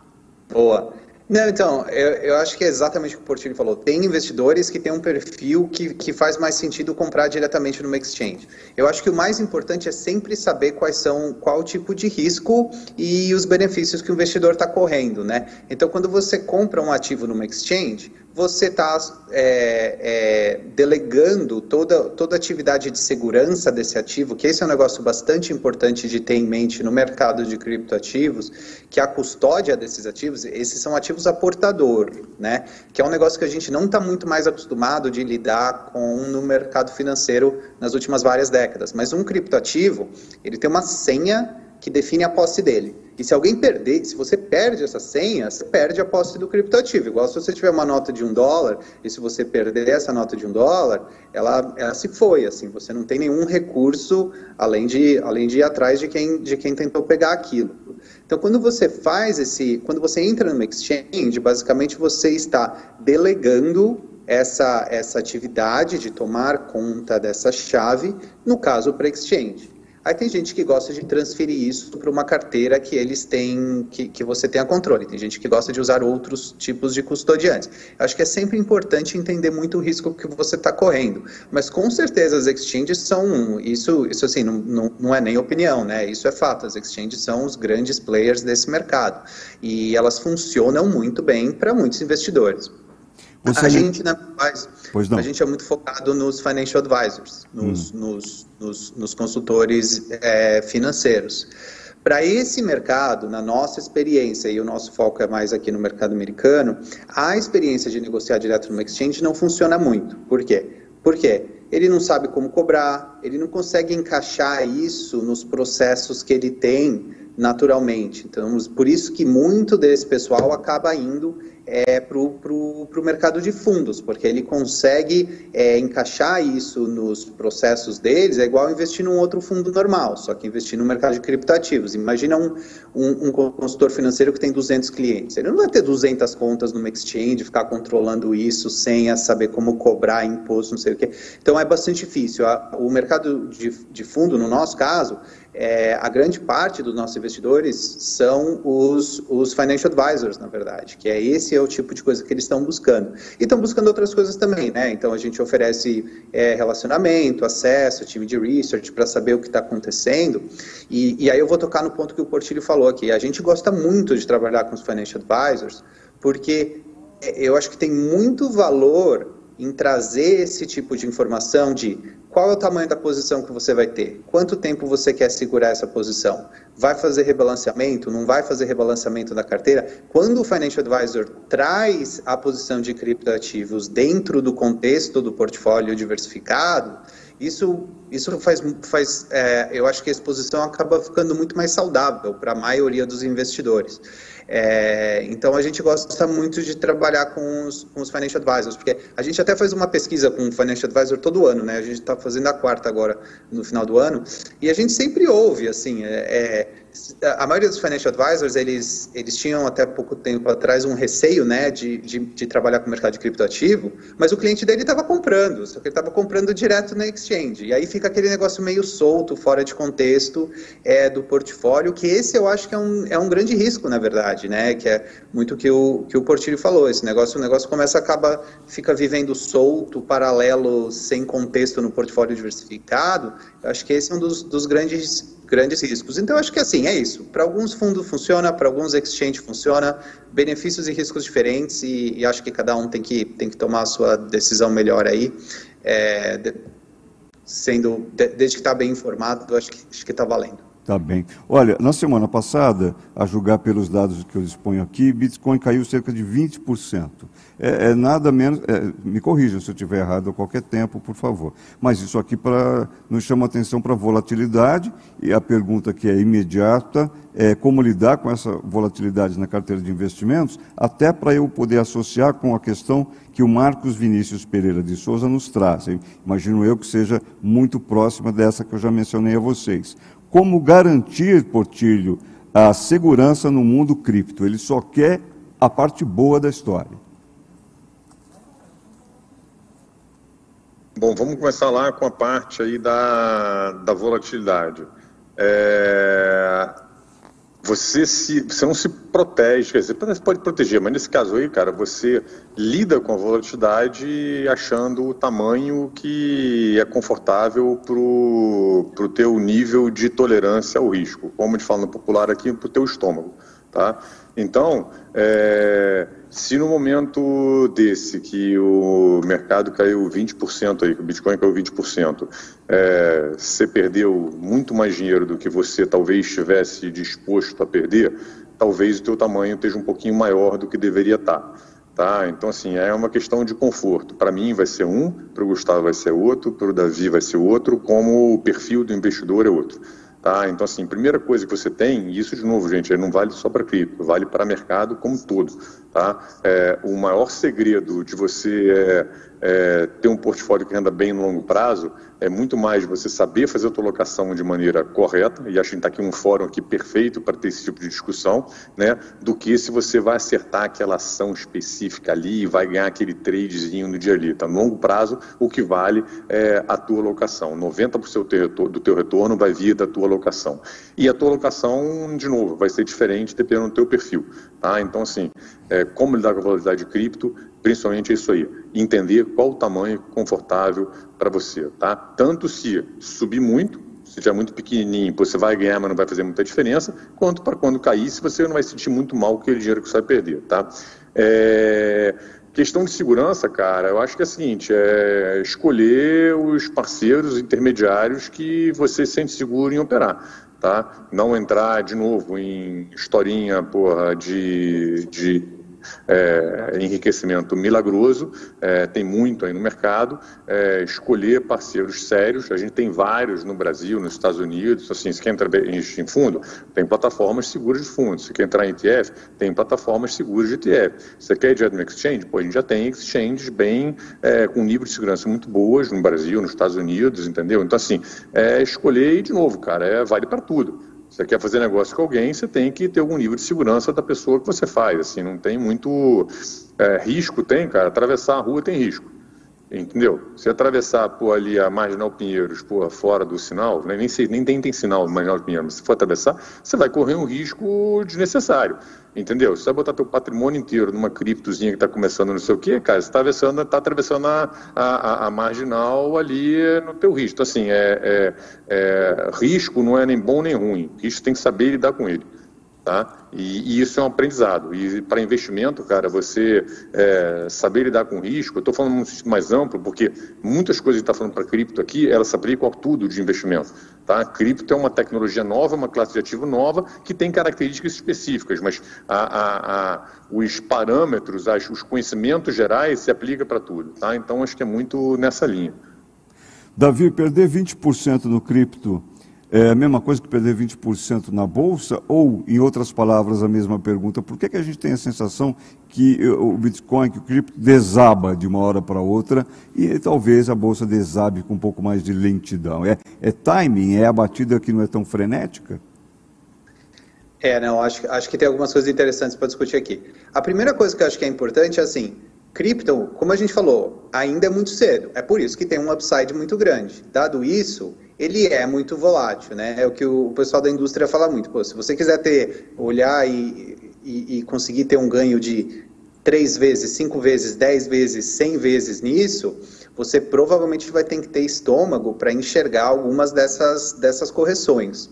boa. Não, então, eu, eu, acho que é exatamente o que o Portilho falou. Tem investidores que têm um perfil que, que faz mais sentido comprar diretamente numa exchange. Eu acho que o mais importante é sempre saber quais são, qual tipo de risco e os benefícios que o investidor está correndo, né? Então, quando você compra um ativo numa exchange, você está é, é, delegando toda, toda a atividade de segurança desse ativo, que esse é um negócio bastante importante de ter em mente no mercado de criptoativos, que a custódia desses ativos, esses são ativos a portador, né? Que é um negócio que a gente não está muito mais acostumado de lidar com no mercado financeiro nas últimas várias décadas. Mas um criptoativo, ele tem uma senha que define a posse dele. E se alguém perder, se você perde essa senha, você perde a posse do criptoativo. Igual se você tiver uma nota de um dólar, e se você perder essa nota de um dólar, ela, ela se foi, assim, você não tem nenhum recurso além de, além de ir atrás de quem, de quem tentou pegar aquilo. Então, quando você faz esse, quando você entra no exchange, basicamente você está delegando essa, essa atividade de tomar conta dessa chave, no caso para exchange. Aí tem gente que gosta de transferir isso para uma carteira que eles têm, que, que você tenha controle. Tem gente que gosta de usar outros tipos de custodiantes. Acho que é sempre importante entender muito o risco que você está correndo. Mas com certeza as exchanges são, isso, isso assim, não, não, não é nem opinião, né? Isso é fato. As exchanges são os grandes players desse mercado. E elas funcionam muito bem para muitos investidores. Você a gente não faz. Pois não. A gente é muito focado nos financial advisors, nos, hum. nos, nos, nos consultores é, financeiros. Para esse mercado, na nossa experiência, e o nosso foco é mais aqui no mercado americano, a experiência de negociar direto no exchange não funciona muito. Por quê? Porque ele não sabe como cobrar, ele não consegue encaixar isso nos processos que ele tem naturalmente. Então, por isso que muito desse pessoal acaba indo é, para o mercado de fundos, porque ele consegue é, encaixar isso nos processos deles, é igual investir num outro fundo normal, só que investir no mercado de criptativos. Imagina um, um, um consultor financeiro que tem 200 clientes, ele não vai ter 200 contas no exchange, ficar controlando isso sem saber como cobrar imposto, não sei o quê. Então é bastante difícil. O mercado de, de fundo, no nosso caso, é, a grande parte dos nossos investidores são os, os financial advisors, na verdade, que é esse é o tipo de coisa que eles estão buscando. E estão buscando outras coisas também, né? Então a gente oferece é, relacionamento, acesso, time de research para saber o que está acontecendo. E, e aí eu vou tocar no ponto que o Portilho falou aqui. A gente gosta muito de trabalhar com os financial advisors, porque é, eu acho que tem muito valor em trazer esse tipo de informação de qual é o tamanho da posição que você vai ter? Quanto tempo você quer segurar essa posição? Vai fazer rebalanceamento? Não vai fazer rebalanceamento da carteira? Quando o Financial Advisor traz a posição de criptoativos dentro do contexto do portfólio diversificado, isso, isso faz, faz é, eu acho que a exposição acaba ficando muito mais saudável para a maioria dos investidores. É, então a gente gosta muito de trabalhar com os, com os financial advisors, porque a gente até faz uma pesquisa com o financial advisor todo ano, né? A gente está fazendo a quarta agora no final do ano, e a gente sempre ouve, assim, é, é a maioria dos financial advisors, eles, eles tinham até pouco tempo atrás um receio, né, de, de, de trabalhar com o mercado de criptoativo, mas o cliente dele estava comprando, só que ele estava comprando direto na exchange, e aí fica aquele negócio meio solto, fora de contexto é, do portfólio, que esse eu acho que é um, é um grande risco, na verdade, né, que é muito que o que o Portilho falou, esse negócio, o negócio começa acaba, fica vivendo solto, paralelo, sem contexto no portfólio diversificado, acho que esse é um dos, dos grandes grandes riscos. Então, acho que assim, é isso. Para alguns fundos funciona, para alguns exchange funciona, benefícios e riscos diferentes, e, e, acho que cada um tem que, tem que tomar a sua decisão melhor aí. É, de, sendo, de, desde que está bem informado, acho que está tá valendo. Tá bem. Olha, na semana passada, a julgar pelos dados que eu exponho aqui, Bitcoin caiu cerca de 20%. É, é nada menos. É, me corrijam se eu estiver errado a qualquer tempo, por favor. Mas isso aqui pra, nos chama atenção para a volatilidade, e a pergunta que é imediata é como lidar com essa volatilidade na carteira de investimentos, até para eu poder associar com a questão que o Marcos Vinícius Pereira de Souza nos traz. Imagino eu que seja muito próxima dessa que eu já mencionei a vocês como garantir, Portilho, a segurança no mundo cripto. Ele só quer a parte boa da história. Bom, vamos começar lá com a parte aí da, da volatilidade. É, você, se, você não se protege, quer dizer, você pode proteger, mas nesse caso aí, cara, você lida com a volatilidade achando o tamanho que é confortável para o teu nível de tolerância ao risco, como a gente fala no popular aqui, para o teu estômago, tá? Então, é, se no momento desse que o mercado caiu 20% aí, que o Bitcoin caiu 20%, é, você perdeu muito mais dinheiro do que você talvez estivesse disposto a perder, talvez o teu tamanho esteja um pouquinho maior do que deveria estar. Tá? Então, assim, é uma questão de conforto. Para mim vai ser um, para o Gustavo vai ser outro, para o Davi vai ser outro, como o perfil do investidor é outro. Tá? Então, assim, primeira coisa que você tem, e isso de novo, gente, não vale só para cripto, vale para mercado como todo. Tá? É, o maior segredo de você é, ter um portfólio que renda bem no longo prazo é muito mais você saber fazer a tua alocação de maneira correta, e acho que está aqui um fórum aqui perfeito para ter esse tipo de discussão, né, do que se você vai acertar aquela ação específica ali e vai ganhar aquele tradezinho no dia ali. Tá? No longo prazo, o que vale é a tua alocação. 90% do teu retorno vai vir da tua alocação. E a tua alocação, de novo, vai ser diferente dependendo do teu perfil. Tá? Então, assim, é, como lidar com a volatilidade de cripto, principalmente isso aí, entender qual o tamanho confortável para você, tá? Tanto se subir muito, se estiver muito pequenininho, você vai ganhar, mas não vai fazer muita diferença, quanto para quando cair, se você não vai sentir muito mal com aquele dinheiro que você vai perder, tá? É... Questão de segurança, cara, eu acho que é o seguinte, é escolher os parceiros intermediários que você se sente seguro em operar, tá? Não entrar de novo em historinha, porra, de, de é, enriquecimento milagroso, é, tem muito aí no mercado, é, escolher parceiros sérios, a gente tem vários no Brasil, nos Estados Unidos, assim, se quer entrar em fundo, tem plataformas seguras de fundos, se quer entrar em ETF, tem plataformas seguras de ETF, você quer ir no exchange, pô, a gente já tem exchanges bem, é, com nível de segurança muito boas no Brasil, nos Estados Unidos, entendeu? Então, assim, é escolher e, de novo, cara, é, vale para tudo. Você quer fazer negócio com alguém, você tem que ter algum nível de segurança da pessoa que você faz. Assim, não tem muito é, risco, tem, cara. Atravessar a rua tem risco. Entendeu? Se atravessar por ali a Marginal Pinheiros, por fora do sinal, né, nem, sei, nem tem, tem sinal Marginal Pinheiros, mas se for atravessar, você vai correr um risco desnecessário. Entendeu? Se você vai botar teu patrimônio inteiro numa criptozinha que está começando não sei o quê, cara, você está atravessando, tá atravessando a, a, a, marginal ali no teu risco. Então, assim, é, é, é, risco não é nem bom nem ruim. Risco tem que saber lidar com ele. Tá? E, e, isso é um aprendizado. E para investimento, cara, você é, saber lidar com risco, eu estou falando um mais amplo, porque muitas coisas que está falando para cripto aqui, elas se aplicam a tudo de investimento. Tá? Cripto é uma tecnologia nova, uma classe de ativo nova, que tem características específicas, mas a, a, a, os parâmetros, os conhecimentos gerais se aplicam para tudo. Tá? Então, acho que é muito nessa linha. Davi, perder 20% no cripto é a mesma coisa que perder 20% na bolsa? Ou, em outras palavras, a mesma pergunta: por que, que a gente tem a sensação que o Bitcoin, que o cripto desaba de uma hora para outra e talvez a bolsa desabe com um pouco mais de lentidão? É, é timing? É a batida que não é tão frenética? É, não, acho, acho que tem algumas coisas interessantes para discutir aqui. A primeira coisa que eu acho que é importante é assim: cripto, como a gente falou, ainda é muito cedo. É por isso que tem um upside muito grande. Dado isso ele é muito volátil, né? É o que o pessoal da indústria fala muito. Pô, se você quiser ter, olhar e, e, e conseguir ter um ganho de três vezes, cinco vezes, dez vezes, cem vezes nisso, você provavelmente vai ter que ter estômago para enxergar algumas dessas, dessas correções.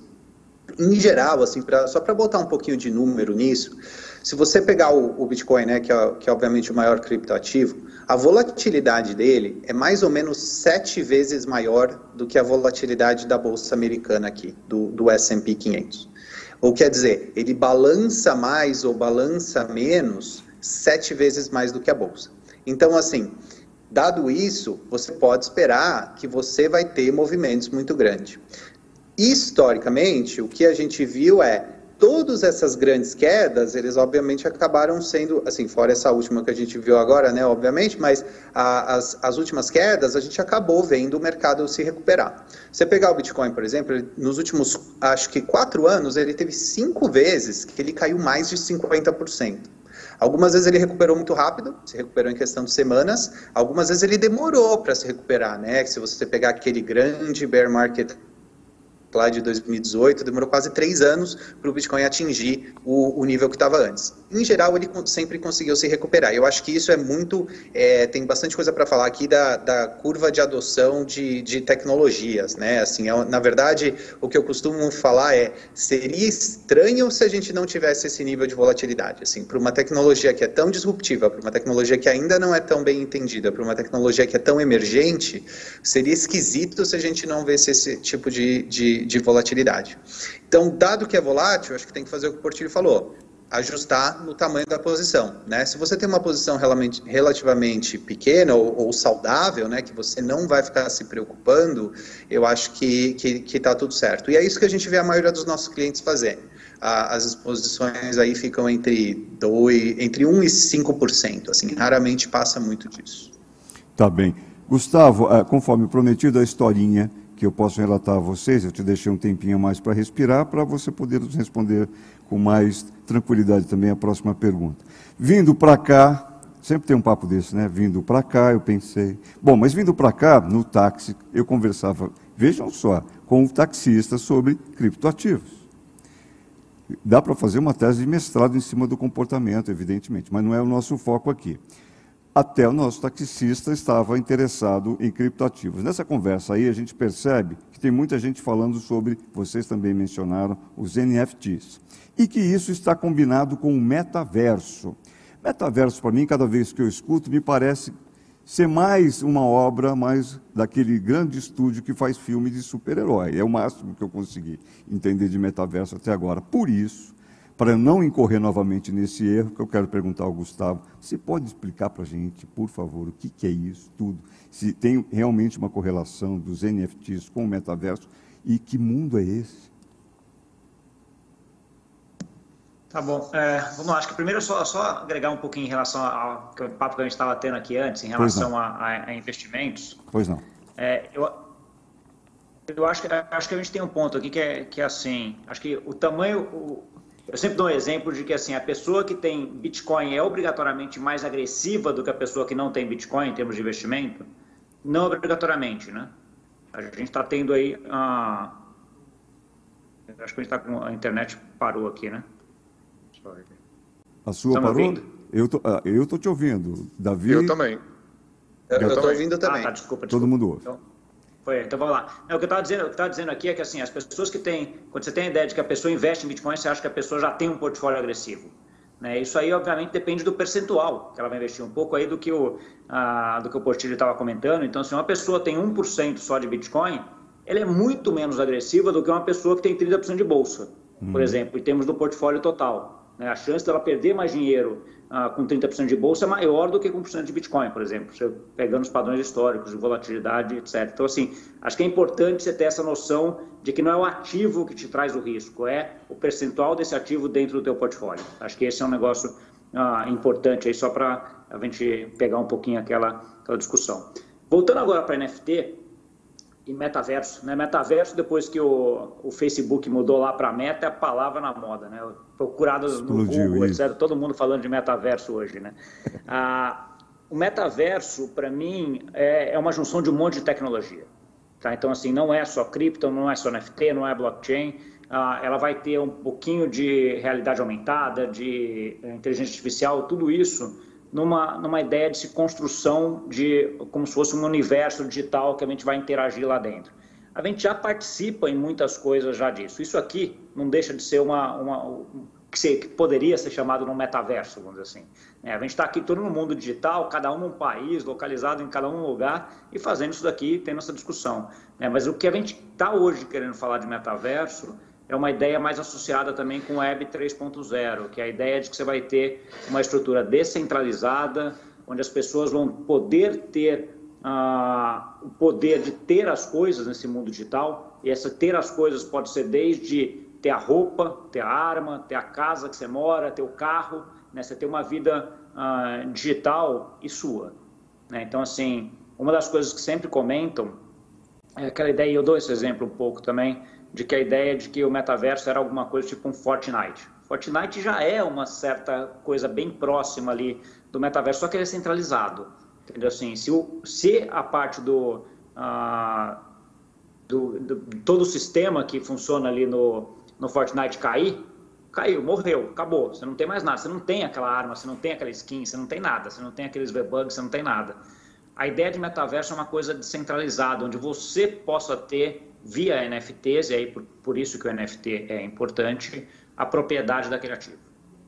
Em geral, assim, pra, só para botar um pouquinho de número nisso, se você pegar o, o Bitcoin, né, que é, que é obviamente o maior criptoativo, a volatilidade dele é mais ou menos sete vezes maior do que a volatilidade da bolsa americana aqui, do, do S&P 500. Ou quer dizer, ele balança mais ou balança menos sete vezes mais do que a bolsa. Então, assim, dado isso, você pode esperar que você vai ter movimentos muito grandes. Historicamente, o que a gente viu é todas essas grandes quedas, eles obviamente acabaram sendo, assim, fora essa última que a gente viu agora, né, obviamente, mas a, as, as últimas quedas, a gente acabou vendo o mercado se recuperar. Você pegar o Bitcoin, por exemplo, nos últimos, acho que quatro anos, ele teve cinco vezes que ele caiu mais de 50%. Algumas vezes ele recuperou muito rápido, se recuperou em questão de semanas. Algumas vezes ele demorou para se recuperar, né? Se você pegar aquele grande bear market lá de 2018, demorou quase três anos para o Bitcoin atingir o, o nível que estava antes. Em geral, ele sempre conseguiu se recuperar. Eu acho que isso é muito. É, tem bastante coisa para falar aqui da, da curva de adoção de, de tecnologias. Né? Assim, é, na verdade, o que eu costumo falar é: seria estranho se a gente não tivesse esse nível de volatilidade. Assim, para uma tecnologia que é tão disruptiva, para uma tecnologia que ainda não é tão bem entendida, para uma tecnologia que é tão emergente, seria esquisito se a gente não visse esse tipo de, de de, volatilidade. Então, dado que é volátil, acho que tem que fazer o que o Portilho falou. ajustar no tamanho da posição, né? Se você tem uma posição relativamente pequena ou, ou, saudável, né, que você não vai ficar se preocupando, eu acho que que que está tudo certo. E é isso que a gente vê a maioria dos nossos clientes fazer. as exposições aí ficam entre dois, entre 1 e 5%, assim, raramente passa muito disso. Tá bem. Gustavo, eh, conforme prometido a historinha que eu posso relatar a vocês, eu te deixei um tempinho mais para respirar, para você poder nos responder com mais tranquilidade também a próxima pergunta. Vindo para cá, sempre tem um papo desse, né? Vindo para cá, eu pensei. Bom, mas vindo para cá, no táxi, eu conversava, vejam só, com o um taxista sobre criptoativos. Dá para fazer uma tese de mestrado em cima do comportamento, evidentemente, mas não é o nosso foco aqui. Até o nosso taxista estava interessado em criptoativos. Nessa conversa aí, a gente percebe que tem muita gente falando sobre, vocês também mencionaram, os NFTs e que isso está combinado com o metaverso. Metaverso, para mim, cada vez que eu escuto, me parece ser mais uma obra mais daquele grande estúdio que faz filme de super-herói. É o máximo que eu consegui entender de metaverso até agora. Por isso, para não incorrer novamente nesse erro, que eu quero perguntar ao Gustavo, você pode explicar para a gente, por favor, o que, que é isso tudo? Se tem realmente uma correlação dos NFTs com o metaverso e que mundo é esse? Tá bom. É, vamos lá, acho que primeiro só, só agregar um pouquinho em relação ao, ao papo que a gente estava tendo aqui antes, em relação a, a, investimentos. Pois não. É, eu, eu acho, que, acho que a gente tem um ponto aqui que é, que é assim, acho que o tamanho, o, eu sempre dou um exemplo de que assim, a pessoa que tem Bitcoin é obrigatoriamente mais agressiva do que a pessoa que não tem Bitcoin em termos de investimento? Não obrigatoriamente, né? A gente está tendo aí, ah, acho que a gente está com a internet parou aqui, né? A sua parou? Ouvindo? Eu tô, ah, eu tô te ouvindo. Davi. Eu também. Eu, estou ouvindo também. Ah, tá, desculpa, desculpa. Todo mundo ouve. Então, foi, então vamos lá. Não, o que eu estava dizendo, dizendo aqui é que assim, as pessoas que têm, quando você tem a ideia de que a pessoa investe em Bitcoin, você acha que a pessoa já tem um portfólio agressivo. Né? Isso aí, obviamente, depende do percentual que ela vai investir, um pouco aí do que o, ah, do que o Portilho estava comentando. Então, se uma pessoa tem 1% só de Bitcoin, ela é muito menos agressiva do que uma pessoa que tem 30% de bolsa, hum. por exemplo, em termos do portfólio total. Né? A chance dela perder mais dinheiro ah, com 30% de bolsa é maior do que com 1% de Bitcoin, por exemplo, pegando os padrões históricos de volatilidade, etc. Então, assim, acho que é importante você ter essa noção de que não é o ativo que te traz o risco, é o percentual desse ativo dentro do teu portfólio. Acho que esse é um negócio ah, importante aí, só para a gente pegar um pouquinho aquela, aquela discussão. Voltando agora para NFT, e metaverso. Né? Metaverso, depois que o, o Facebook mudou lá para meta, é a palavra na moda, né? Procuradas no Google, etc. Todo mundo falando de metaverso hoje, né? Ah, o metaverso, para mim, é, é uma junção de um monte de tecnologia. Tá? Então, assim, não é só cripto, não é só NFT, não é blockchain. Ah, ela vai ter um pouquinho de realidade aumentada, de inteligência artificial, tudo isso numa, numa ideia de se construção de como se fosse um universo digital que a gente vai interagir lá dentro. A gente já participa em muitas coisas já disso. Isso aqui não deixa de ser uma, uma que, poderia ser chamado no metaverso, vamos dizer assim. É, a gente está aqui todo no mundo digital, cada um num país, localizado em cada um lugar e fazendo isso daqui, tendo essa discussão. É, mas o que a gente está hoje querendo falar de metaverso é uma ideia mais associada também com Web 3.0, que é a ideia de que você vai ter uma estrutura descentralizada, onde as pessoas vão poder ter uh, o poder de ter as coisas nesse mundo digital, e essa ter as coisas pode ser desde ter a roupa, ter a arma, ter a casa que você mora, ter o carro, né? você ter uma vida uh, digital e sua. Né? Então, assim, uma das coisas que sempre comentam é aquela ideia, e eu dou esse exemplo um pouco também, de que a ideia de que o metaverso era alguma coisa tipo um Fortnite. Fortnite já é uma certa coisa bem próxima ali do metaverso, só que ele é centralizado. Entendeu? Assim, se, o, se a parte do, uh, do, do, todo o sistema que funciona ali no, no Fortnite cair, caiu, morreu, acabou. Você não tem mais nada. Você não tem aquela arma, você não tem aquela skin, você não tem nada. Você não tem aqueles V-Bugs, você não tem nada. A ideia de metaverso é uma coisa descentralizada, onde você possa ter via NFTs, e aí por, por isso que o NFT é importante, a propriedade daquele ativo.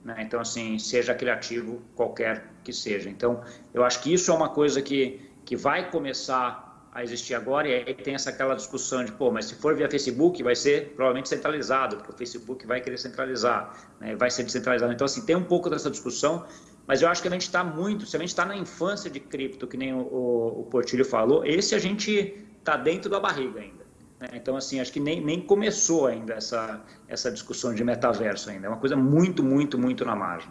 Né? Então, assim, seja aquele ativo qualquer que seja. Então, eu acho que isso é uma coisa que, que vai começar a existir agora, e aí tem essa aquela discussão de, pô, mas se for via Facebook, vai ser provavelmente centralizado, porque o Facebook vai querer centralizar, né, vai ser descentralizado. Então, assim, tem um pouco dessa discussão, mas eu acho que a gente está muito, se a gente está na infância de cripto, que nem o, o, o Portilho falou, esse a gente está dentro da barriga ainda. Né? Então, assim, acho que nem, nem começou ainda essa, essa discussão de metaverso ainda. É uma coisa muito, muito, muito na margem.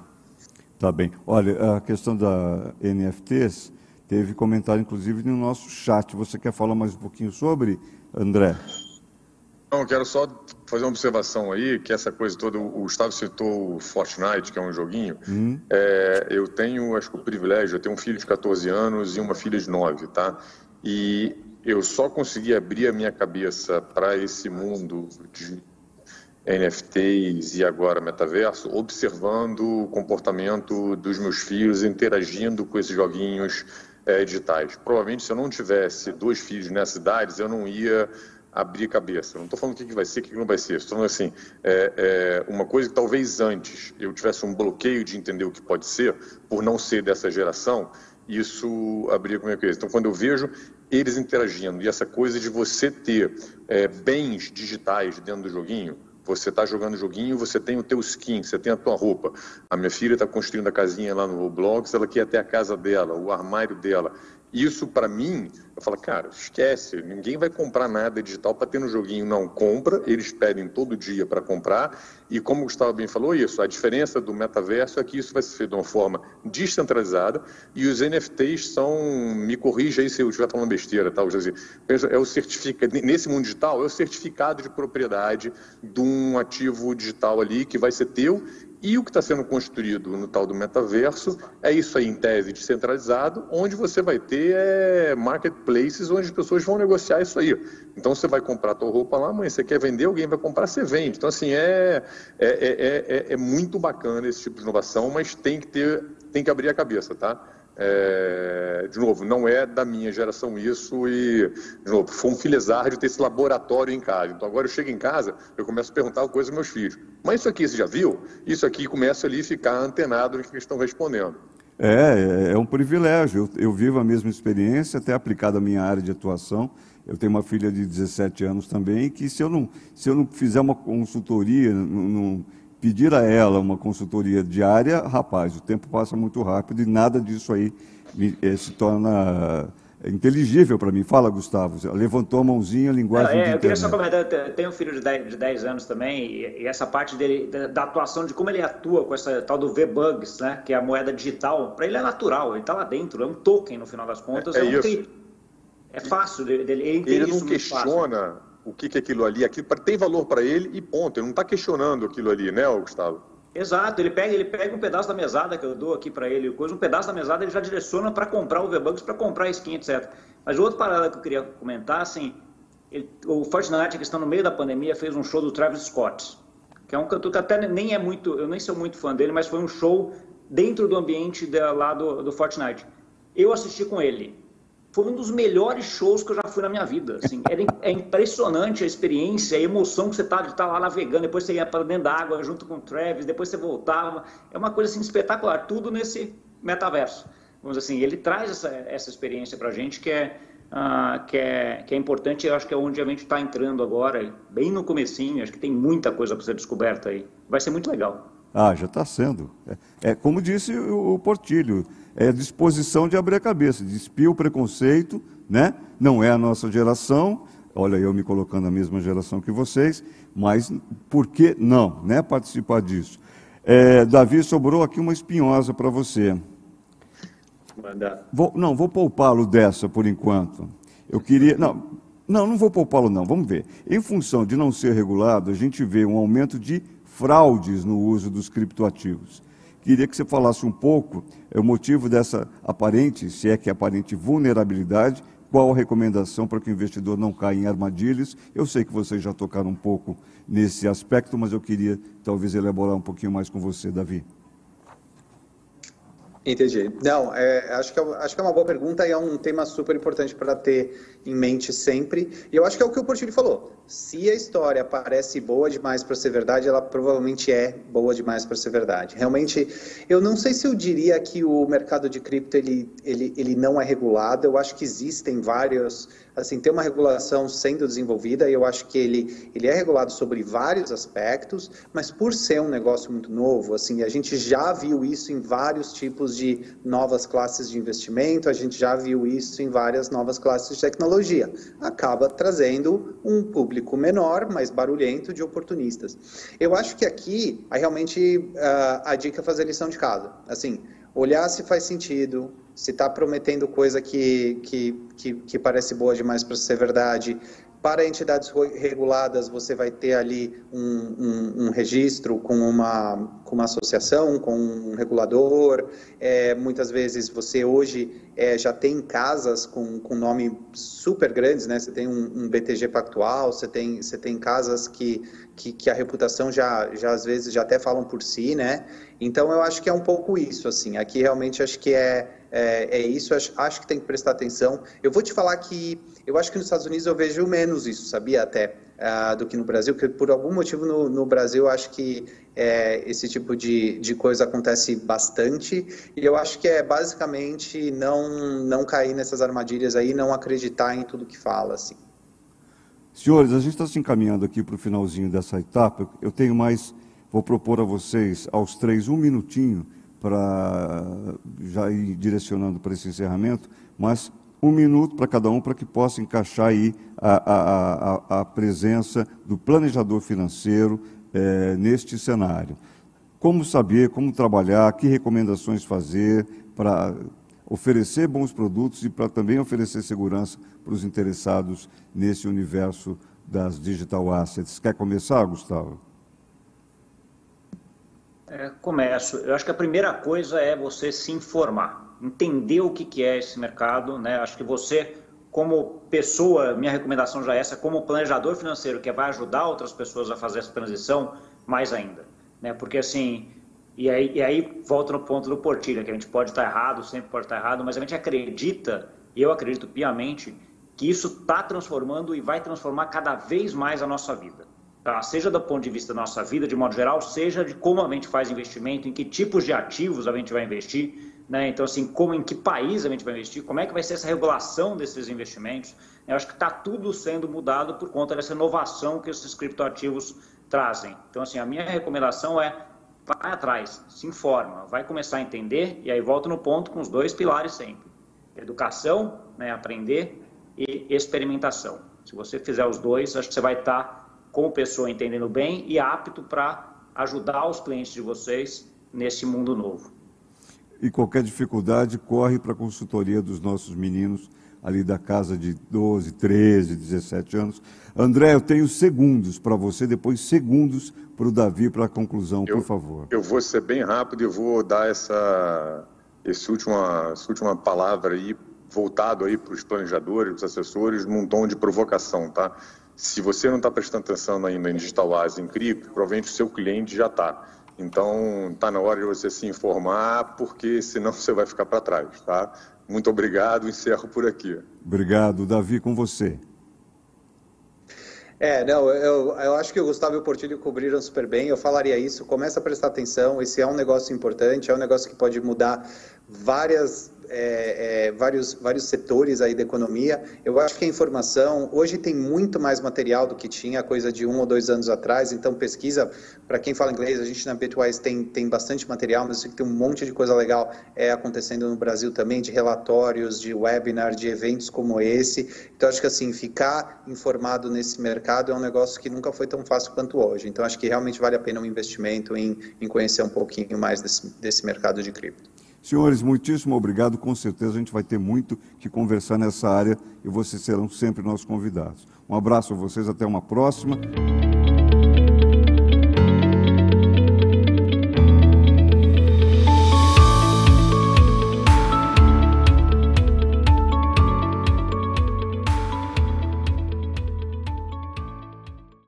Tá bem. Olha, a questão da NFTs teve comentário, inclusive, no nosso chat. Você quer falar mais um pouquinho sobre, André? Não, eu quero só fazer uma observação aí, que essa coisa toda, o Gustavo citou o Fortnite, que é um joguinho. Hum. É, eu tenho, acho que o privilégio, eu tenho um filho de 14 anos e uma filha de 9, tá? E eu só consegui abrir a minha cabeça para esse mundo de NFTs e agora metaverso, observando o comportamento dos meus filhos, interagindo com esses joguinhos é, digitais. Provavelmente, se eu não tivesse dois filhos nessas idades, eu não ia abrir cabeça. Não estou falando o que, vai ser, o que, não vai ser. Estou falando assim, é, é uma coisa que talvez antes eu tivesse um bloqueio de entender o que pode ser, por não ser dessa geração, isso abria com a minha cabeça. Então, quando eu vejo eles interagindo e essa coisa de você ter é, bens digitais dentro do joguinho, você está jogando joguinho, você tem o teu skin, você tem a tua roupa. A minha filha está construindo a casinha lá no Roblox, ela quer até a casa dela, o armário dela. Isso, para mim, eu falo, cara, esquece, ninguém vai comprar nada digital para ter no joguinho. Não, compra, eles pedem todo dia para comprar. E como o Gustavo bem falou, isso, a diferença do metaverso é que isso vai ser feito de uma forma descentralizada e os NFTs são, me corrija aí se eu estiver falando besteira, tá? É o certificado, nesse mundo digital, é o certificado de propriedade de um ativo digital ali que vai ser teu e o que está sendo construído no tal do metaverso é isso aí, em tese, descentralizado, onde você vai ter é, marketplaces onde as pessoas vão negociar isso aí. Então você vai comprar a tua roupa lá, amanhã você quer vender, alguém vai comprar, você vende. Então, assim, é, é, é, é, muito bacana esse tipo de inovação, mas tem que ter, tem que abrir a cabeça, tá? É, de novo, não é da minha geração isso e, de novo, foi um filezar de ter esse laboratório em casa. Então agora eu chego em casa, eu começo a perguntar coisas aos meus filhos. Mas isso aqui você já viu? Isso aqui começa ali a ficar antenado no que eles estão respondendo. É, é, é um privilégio. Eu, eu vivo a mesma experiência, até aplicada à minha área de atuação. Eu tenho uma filha de 17 anos também, que se eu não, se eu não fizer uma consultoria, não, não pedir a ela uma consultoria diária, rapaz, o tempo passa muito rápido e nada disso aí me, eh, se torna inteligível para mim. Fala, Gustavo. Levantou a mãozinha, a linguagem. Não, é, eu queria só comentar, eu tenho um filho de 10, de 10 anos também, e, e, essa parte dele, da, da, atuação, de como ele atua com essa tal do V-Bugs, né, que é a moeda digital, para ele é natural, ele está lá dentro, é um token no final das contas. É, é, um isso. é fácil dele, ele, ele não questiona o que, que é aquilo ali, aquilo tem valor para ele e ponto. Ele não está questionando aquilo ali, né, Gustavo? Exato, ele pega, ele pega um pedaço da mesada que eu dou aqui para ele, coisa, um pedaço da mesada ele já direciona para comprar o V-Bucks, para comprar a skin, etc. Mas outro parada que eu queria comentar, assim, ele, o Fortnite, que está no meio da pandemia, fez um show do Travis Scott, que é um cantor que até nem é muito, eu nem sou muito fã dele, mas foi um show dentro do ambiente lá do, do Fortnite. Eu assisti com ele foi um dos melhores shows que eu já fui na minha vida. Assim, era, é impressionante a experiência, a emoção que você tá de estar tá lá navegando, depois você ia para dentro da água junto com o Travis, depois você voltava. É uma coisa assim espetacular, tudo nesse metaverso. Vamos assim, ele traz essa, essa experiência para a gente que é, uh, que, é, que é importante, eu acho que é onde a gente está entrando agora, bem no comecinho, acho que tem muita coisa para ser descoberta aí. Vai ser muito legal. Ah, já está sendo. É, é, como disse o Portilho, é disposição de abrir a cabeça, despir o preconceito, né? Não é a nossa geração, olha eu me colocando na mesma geração que vocês, mas por que não, né? Participar disso. É, Davi, sobrou aqui uma espinhosa para você. Vou, não, vou poupá-lo dessa por enquanto. Eu queria. Não, não, não vou poupá-lo, não. Vamos ver. Em função de não ser regulado, a gente vê um aumento de fraudes no uso dos criptoativos. Queria que você falasse um pouco é, o motivo dessa aparente, se é que é aparente, vulnerabilidade, qual a recomendação para que o investidor não caia em armadilhas. Eu sei que vocês já tocaram um pouco nesse aspecto, mas eu queria talvez elaborar um pouquinho mais com você, Davi. Entendi. Não, é, acho, que é, acho que é uma boa pergunta e é um tema super importante para ter em mente sempre. E eu acho que é o que o Portilho falou. Se a história parece boa demais para ser verdade, ela provavelmente é boa demais para ser verdade. Realmente, eu não sei se eu diria que o mercado de cripto ele, ele, ele não é regulado. Eu acho que existem vários assim, tem uma regulação sendo desenvolvida e eu acho que ele, ele é regulado sobre vários aspectos, mas por ser um negócio muito novo, assim, a gente já viu isso em vários tipos de novas classes de investimento, a gente já viu isso em várias novas classes de tecnologia. Acaba trazendo um público menor, mais barulhento de oportunistas. Eu acho que aqui, realmente, uh, a dica é fazer lição de casa. Assim, olhar se faz sentido, se está prometendo coisa que, que, que, que, parece boa demais para ser verdade. Para entidades reguladas, você vai ter ali um, um, um registro com uma, com uma associação, com um regulador. É, muitas vezes você hoje é, já tem casas com, com nome super grandes, né? Você tem um, um BTG Pactual, você tem, você tem casas que, que, que, a reputação já, já às vezes já até falam por si, né? Então eu acho que é um pouco isso, assim. Aqui realmente acho que é, é, é isso, acho, acho, que tem que prestar atenção. Eu vou te falar que eu acho que nos Estados Unidos eu vejo menos isso, sabia até, uh, do que no Brasil, porque por algum motivo no, no Brasil eu acho que é, esse tipo de, de coisa acontece bastante e eu acho que é basicamente não, não cair nessas armadilhas aí, não acreditar em tudo que fala, assim. Senhores, a gente está se encaminhando aqui para o finalzinho dessa etapa. Eu tenho mais, vou propor a vocês, aos três, um minutinho para já ir direcionando para esse encerramento, mas um minuto para cada um para que possa encaixar aí a, a, a, a presença do planejador financeiro, é, neste cenário. Como saber, como trabalhar, que recomendações fazer para oferecer bons produtos e para também oferecer segurança para os interessados nesse universo das digital assets. Quer começar, Gustavo? É, começo. Eu acho que a primeira coisa é você se informar, entender o que, que é esse mercado. Né? Acho que você, como pessoa, minha recomendação já é essa, como planejador financeiro que vai ajudar outras pessoas a fazer essa transição, mais ainda. Né? Porque assim, e aí, e aí volta no ponto do Portilha, que a gente pode estar errado, sempre pode estar errado, mas a gente acredita, e eu acredito piamente, que isso está transformando e vai transformar cada vez mais a nossa vida. Tá? Seja do ponto de vista da nossa vida, de modo geral, seja de como a gente faz investimento, em que tipos de ativos a gente vai investir, né? Então, assim, como em que país a gente vai investir, como é que vai ser essa regulação desses investimentos. Eu acho que está tudo sendo mudado por conta dessa inovação que esses criptoativos trazem. Então, assim, a minha recomendação é vai atrás, se informa, vai começar a entender e aí volta no ponto com os dois pilares sempre: educação, né, aprender e experimentação. Se você fizer os dois, acho que você vai estar como pessoa entendendo bem e apto para ajudar os clientes de vocês nesse mundo novo e qualquer dificuldade corre para a consultoria dos nossos meninos ali da casa de 12, 13, 17 anos. André, eu tenho segundos para você, depois segundos para o Davi para a conclusão, eu, por favor. Eu vou ser bem rápido e vou dar essa, esse última, essa última palavra aí, voltado aí para os planejadores, os assessores, num tom de provocação, tá? Se você não está prestando atenção ainda em Digital As, em cripto, provavelmente o seu cliente já está. Então, está na hora de você se informar, porque senão você vai ficar para trás, tá? Muito obrigado, encerro por aqui. Obrigado. Davi, com você. É, não, eu, eu acho que o Gustavo e o Portilho cobriram super bem. Eu falaria isso. Começa a prestar atenção. Esse é um negócio importante, é um negócio que pode mudar várias é, é, vários, vários setores aí da economia. Eu acho que a informação, hoje tem muito mais material do que tinha coisa de um ou dois anos atrás, então pesquisa, para quem fala inglês, a gente na Bitwise tem, tem bastante material, mas eu sei que tem um monte de coisa legal é, acontecendo no Brasil também, de relatórios, de webinar, de eventos como esse. Então acho que assim, ficar informado nesse mercado é um negócio que nunca foi tão fácil quanto hoje. Então acho que realmente vale a pena um investimento em, em conhecer um pouquinho mais desse, desse mercado de cripto. Senhores, muitíssimo obrigado. Com certeza a gente vai ter muito que conversar nessa área e vocês serão sempre nossos convidados. Um abraço a vocês, até uma próxima.